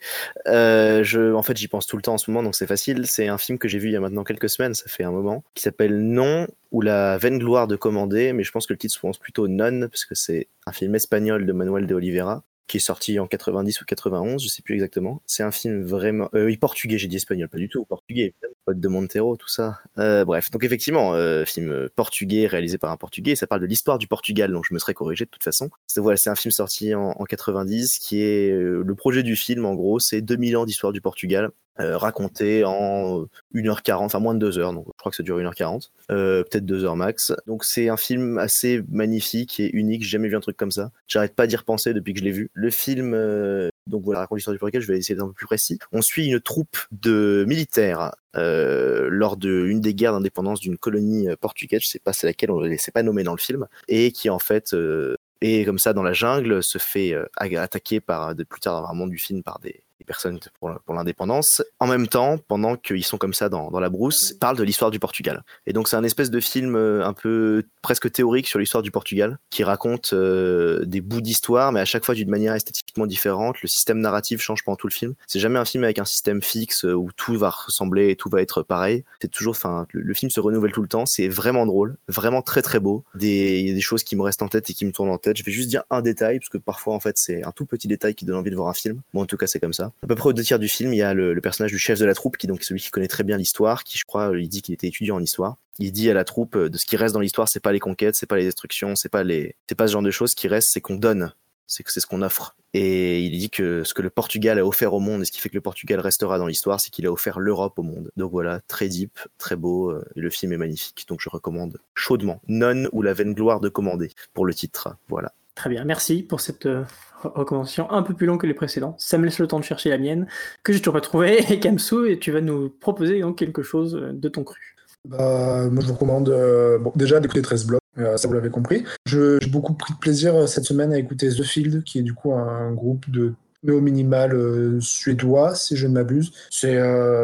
Je, en fait, j'y pense tout le temps en ce moment, donc c'est facile. C'est un film que j'ai vu il y a maintenant quelques semaines, ça fait un moment, qui s'appelle Non ou la vaine gloire de commander, mais je pense que le titre se prononce plutôt Non, parce que c'est un film espagnol de Manuel de Oliveira, qui est sorti en 90 ou 91, je sais plus exactement. C'est un film vraiment... Euh, oui, portugais, j'ai dit espagnol, pas du tout, portugais, de Montero, tout ça. Euh, bref, donc effectivement, euh, film euh, portugais, réalisé par un portugais, ça parle de l'histoire du Portugal, donc je me serais corrigé de toute façon. C'est un film sorti en, en 90, qui est... euh, le projet du film, en gros, c'est 2000 ans d'histoire du Portugal, euh, raconté en 1h40, enfin moins de 2 heures, donc je crois que ça dure 1h40, euh, peut-être 2 heures max. Donc c'est un film assez magnifique et unique, j'ai jamais vu un truc comme ça. J'arrête pas d'y repenser depuis que je l'ai vu. Le film, euh, donc voilà, raconte l'histoire du Portugal, je vais essayer d'être un peu plus précis. On suit une troupe de militaires euh, lors de une des guerres d'indépendance d'une colonie euh, portugaise, je sais pas c'est laquelle, on ne c'est pas nommé dans le film, et qui en fait euh, est comme ça dans la jungle, se fait euh, attaquer par, de, plus tard dans le monde du film par des, des personnes pour, l'indépendance. En même temps, pendant qu'ils sont comme ça dans, la brousse, parle de l'histoire du Portugal. Et donc c'est un espèce de film euh, un peu presque théorique sur l'histoire du Portugal, qui raconte euh, des bouts d'histoire, mais à chaque fois d'une manière esthétiquement différente. Le système narratif change pendant tout le film. C'est jamais un film avec un système fixe euh, où tout va ressembler et tout va être pareil. C'est toujours, enfin, le, film se renouvelle tout le temps. C'est vraiment drôle, vraiment très très beau. Il y a des choses qui me restent en tête et qui me tournent en tête. Je vais juste dire un détail, parce que parfois en fait c'est un tout petit détail qui donne envie de voir un film. Bon, en tout cas c'est comme ça. À peu près au deux tiers du film, il y a le, personnage du chef de la troupe, qui donc est celui qui connaît très bien l'histoire, qui je crois, il dit qu'il était étudiant en histoire. Il dit à la troupe euh, de ce qui reste dans l'histoire, c'est pas les conquêtes, c'est pas les destructions, c'est pas les, c'est pas ce genre de choses. Ce qui reste, c'est qu'on donne, c'est que c'est ce qu'on offre. Et il dit que ce que le Portugal a offert au monde et ce qui fait que le Portugal restera dans l'histoire, c'est qu'il a offert l'Europe au monde. Donc voilà, très deep, très beau, euh, et le film est magnifique. Donc je recommande chaudement. Non ou la vaine gloire de commander pour le titre. Voilà. Très bien, merci pour cette euh, re- recommandation un peu plus longue que les précédents. Ça me laisse le temps de chercher la mienne, que j'ai toujours pas trouvée. Et Kamsu, et tu vas nous proposer donc quelque chose euh, de ton cru. Bah, moi, je vous recommande euh, bon, déjà d'écouter 13 blocs, euh, ça vous l'avez compris. J'ai beaucoup pris de plaisir cette semaine à écouter The Field, qui est du coup un groupe de néo minimal suédois, si je ne m'abuse. C'est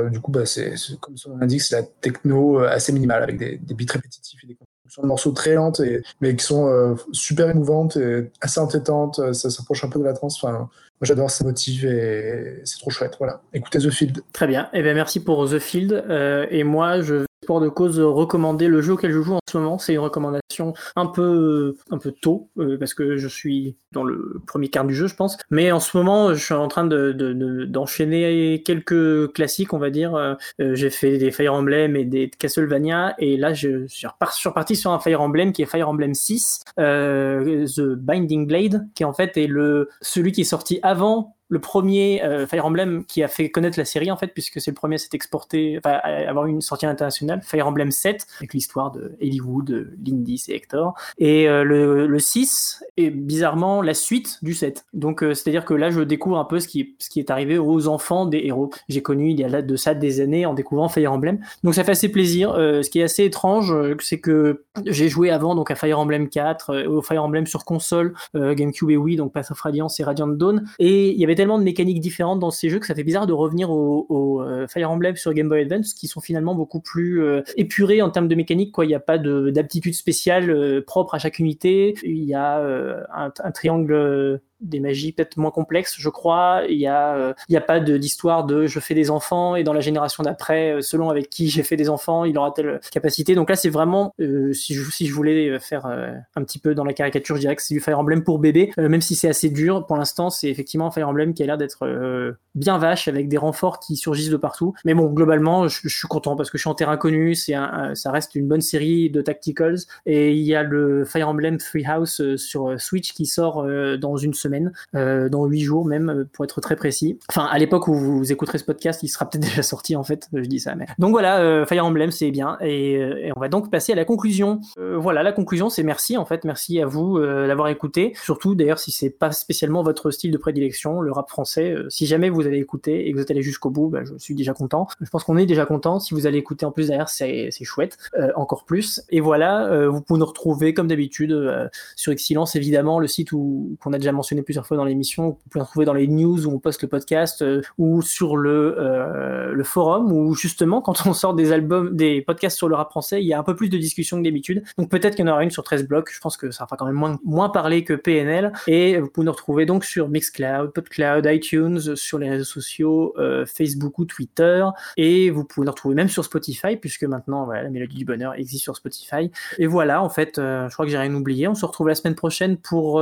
du coup, bah, c'est comme son nom l'indique, c'est la techno assez minimale avec des, des beats répétitifs et des constructions de morceaux très lentes, et, mais qui sont euh, super émouvantes et assez entêtantes. euh, Ça s'approche un peu de la trance. Enfin, moi, j'adore, ça motive et c'est trop chouette. Voilà, écoutez The Field. Très bien, et bien merci pour The Field. Euh, et moi, je pour de cause recommander le jeu auquel je joue en ce moment. C'est une recommandation un peu, un peu tôt, euh, parce que je suis dans le premier quart du jeu, je pense. Mais en ce moment, je suis en train de, de- de- d'enchaîner quelques classiques, on va dire. Euh, euh, j'ai fait des Fire Emblem et des Castlevania, et là, je suis reparti sur un Fire Emblem qui est Fire Emblem 6, euh, The Binding Blade, qui en fait est le, celui qui est sorti avant le premier euh, Fire Emblem qui a fait connaître la série en fait puisque c'est le premier à s'être exporté enfin à avoir une sortie internationale Fire Emblem 7 avec l'histoire de Hollywood, Lindis et Hector. Et euh, le, le 6 est bizarrement la suite du 7 donc euh, c'est à dire que là je découvre un peu ce qui, ce qui est arrivé aux enfants des héros. J'ai connu il y a là de ça des années en découvrant Fire Emblem. Donc ça fait assez plaisir. Ce qui est assez étrange c'est que j'ai joué avant donc à Fire Emblem 4 euh, au Fire Emblem sur console GameCube et Wii donc Path of Radiance et Radiant Dawn. Et tellement de mécaniques différentes dans ces jeux que ça fait bizarre de revenir au, euh, Fire Emblem sur Game Boy Advance qui sont finalement beaucoup plus euh, épurés en termes de mécanique quoi. Il n'y a pas de- d'aptitude spéciale euh, propre à chaque unité. Il y a un, triangle des magies peut-être moins complexes, je crois. Il y a, euh, il y a pas de- d'histoire de je fais des enfants et dans la génération d'après, euh, selon avec qui j'ai fait des enfants, il aura telle capacité. Donc là, c'est vraiment, euh, si, je, voulais faire un petit peu dans la caricature, je dirais que c'est du Fire Emblem pour bébé, même si c'est assez dur. Pour l'instant, c'est effectivement un Fire Emblem qui a l'air d'être bien vache avec des renforts qui surgissent de partout. Mais bon, globalement, je, suis content parce que je suis en terrain connu. C'est ça reste une bonne série de tacticals et il y a le Fire Emblem Three House sur Switch qui sort dans une semaine, euh, dans huit jours même, euh, pour être très précis. Enfin, à l'époque où vous écouterez ce podcast, il sera peut-être déjà sorti en fait, je dis ça. Mais... Donc voilà, euh, Fire Emblem, c'est bien. Et, euh, et on va donc passer à la conclusion. Euh, voilà, la conclusion, c'est merci en fait, merci à vous euh, d'avoir écouté. Surtout d'ailleurs, si c'est pas spécialement votre style de prédilection, le rap français, si jamais vous avez écouté et que vous êtes allé jusqu'au bout, bah, je suis déjà content. Je pense qu'on est déjà content. Si vous allez écouter en plus derrière, c'est chouette, encore plus. Et voilà, vous pouvez nous retrouver comme d'habitude sur Excellence, évidemment, le site où qu'on a déjà mentionné plusieurs fois dans l'émission. Vous pouvez nous retrouver dans les news où on poste le podcast euh, ou sur le euh, le forum où justement quand on sort des albums, des podcasts sur le rap français, il y a un peu plus de discussion que d'habitude. Donc peut-être qu'il y en aura une sur 13 blocs. Je pense que ça fera quand même moins moins parler que PNL. Et vous pouvez nous retrouver donc sur Mixcloud, Podcloud, iTunes, sur les réseaux sociaux, euh, Facebook ou Twitter. Et vous pouvez nous retrouver même sur Spotify puisque maintenant voilà, la mélodie du bonheur existe sur Spotify. Et voilà, en fait, je crois que j'ai rien oublié. On se retrouve la semaine prochaine pour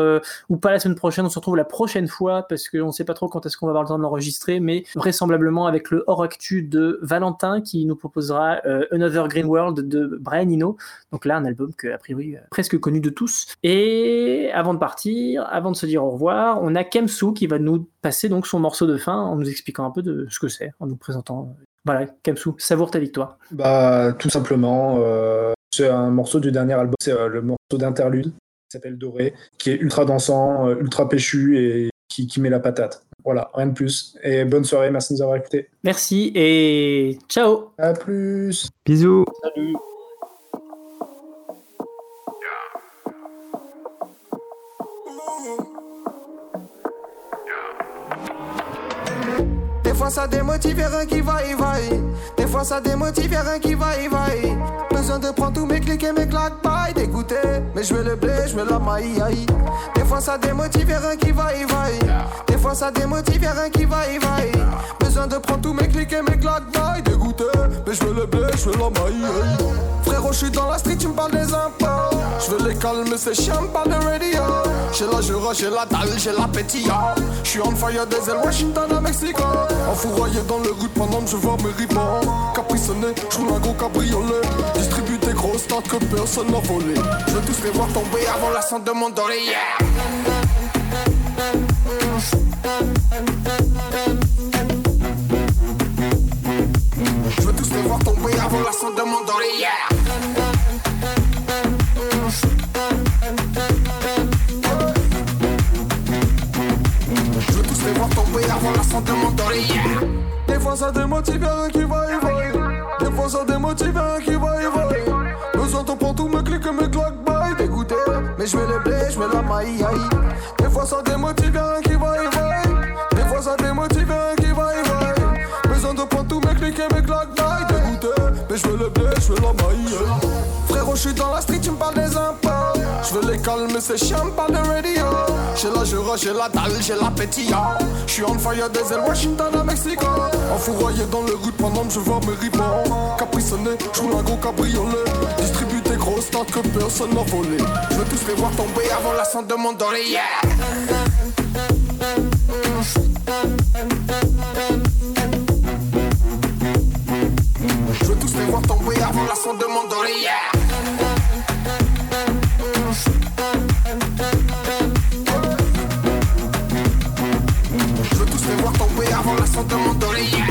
ou pas la semaine prochaine, on se retrouve la prochaine fois parce qu'on sait pas trop quand est-ce qu'on va avoir le temps de l'enregistrer, mais vraisemblablement avec le hors actu de Valentin qui nous proposera euh, Another Green World de Brian Eno. Donc là, un album que a priori euh, presque connu de tous. Et avant de partir, avant de se dire au revoir, on a Kemsu qui va nous passer donc son morceau de fin en nous expliquant un peu de ce que c'est, en nous présentant. euh, Voilà, Kemsu, savoure ta victoire. Bah, tout simplement, c'est un morceau du dernier album, c'est le morceau d'interlude s'appelle Doré, qui est ultra dansant, euh, ultra péchu et qui, qui met la patate. Voilà, rien de plus. Et bonne soirée, merci de nous avoir écoutés. Merci et ciao. À plus. Bisous. Salut. Fois ça démotive, rien qui va y vaille. Des fois ça démotive, rien qui va y vaille. Besoin de prendre tous mes clics et mes claques, paille, dégoûté. Mais je veux le blé, je veux la maille. Des fois ça démotive, rien qui va y vaille. Des fois ça démotive, rien qui va y vaille. Besoin de prendre tous mes clics et mes claques, paille, dégoûté. Mais je veux le blé, je veux la maille. Frérot, je suis dans la street, tu me parles des impôts. Je veux les calmer, c'est chiant, me parle de radio. J'ai la jura, j'ai la dalle, j'ai la pétilla. Je suis on fire des Washington à Mexico. Enfouraillé dans le route pendant que je vois mes ribans. Capriconné, je un gros cabriolet. Distribue des grosses tartes que personne n'a volé. Je veux tous les voir tomber avant la cendre de mon yeah. Je veux tous les voir tomber avant la cendre de mon yeah. Des fois ça démotive, rien qui va y vaille. Des fois ça démotive, rien qui va y vaille. Besoin de prendre tous mes clics et mes claques, bye, dégoûté. Mais je veux le blé, je veux la maille. Des fois ça démotive, rien qui va y vaille. Des fois ça démotive, rien qui va y vaille. Besoin de prendre tous mes clics et mes claques, bye, dégoûté. Mais je veux le blé, je veux la maille. Frérot, je suis dans la street, tu me parles des impôts. Je veux les calmer, c'est chiant, parle de radio. J'ai la jura, j'ai la dalle, j'ai la pétilla. Je suis on fire des ailes, Washington à Mexico. Enfouraillé dans le route pendant que je vois mes ribans. Capriconné, je un gros cabriolet. Distribue des grosses tartes que personne n'a volé. Je veux tous les voir tomber avant la cendre de mon doré, yeah. Je veux tous les voir tomber avant la cendre de mon doré, yeah. Tomber avant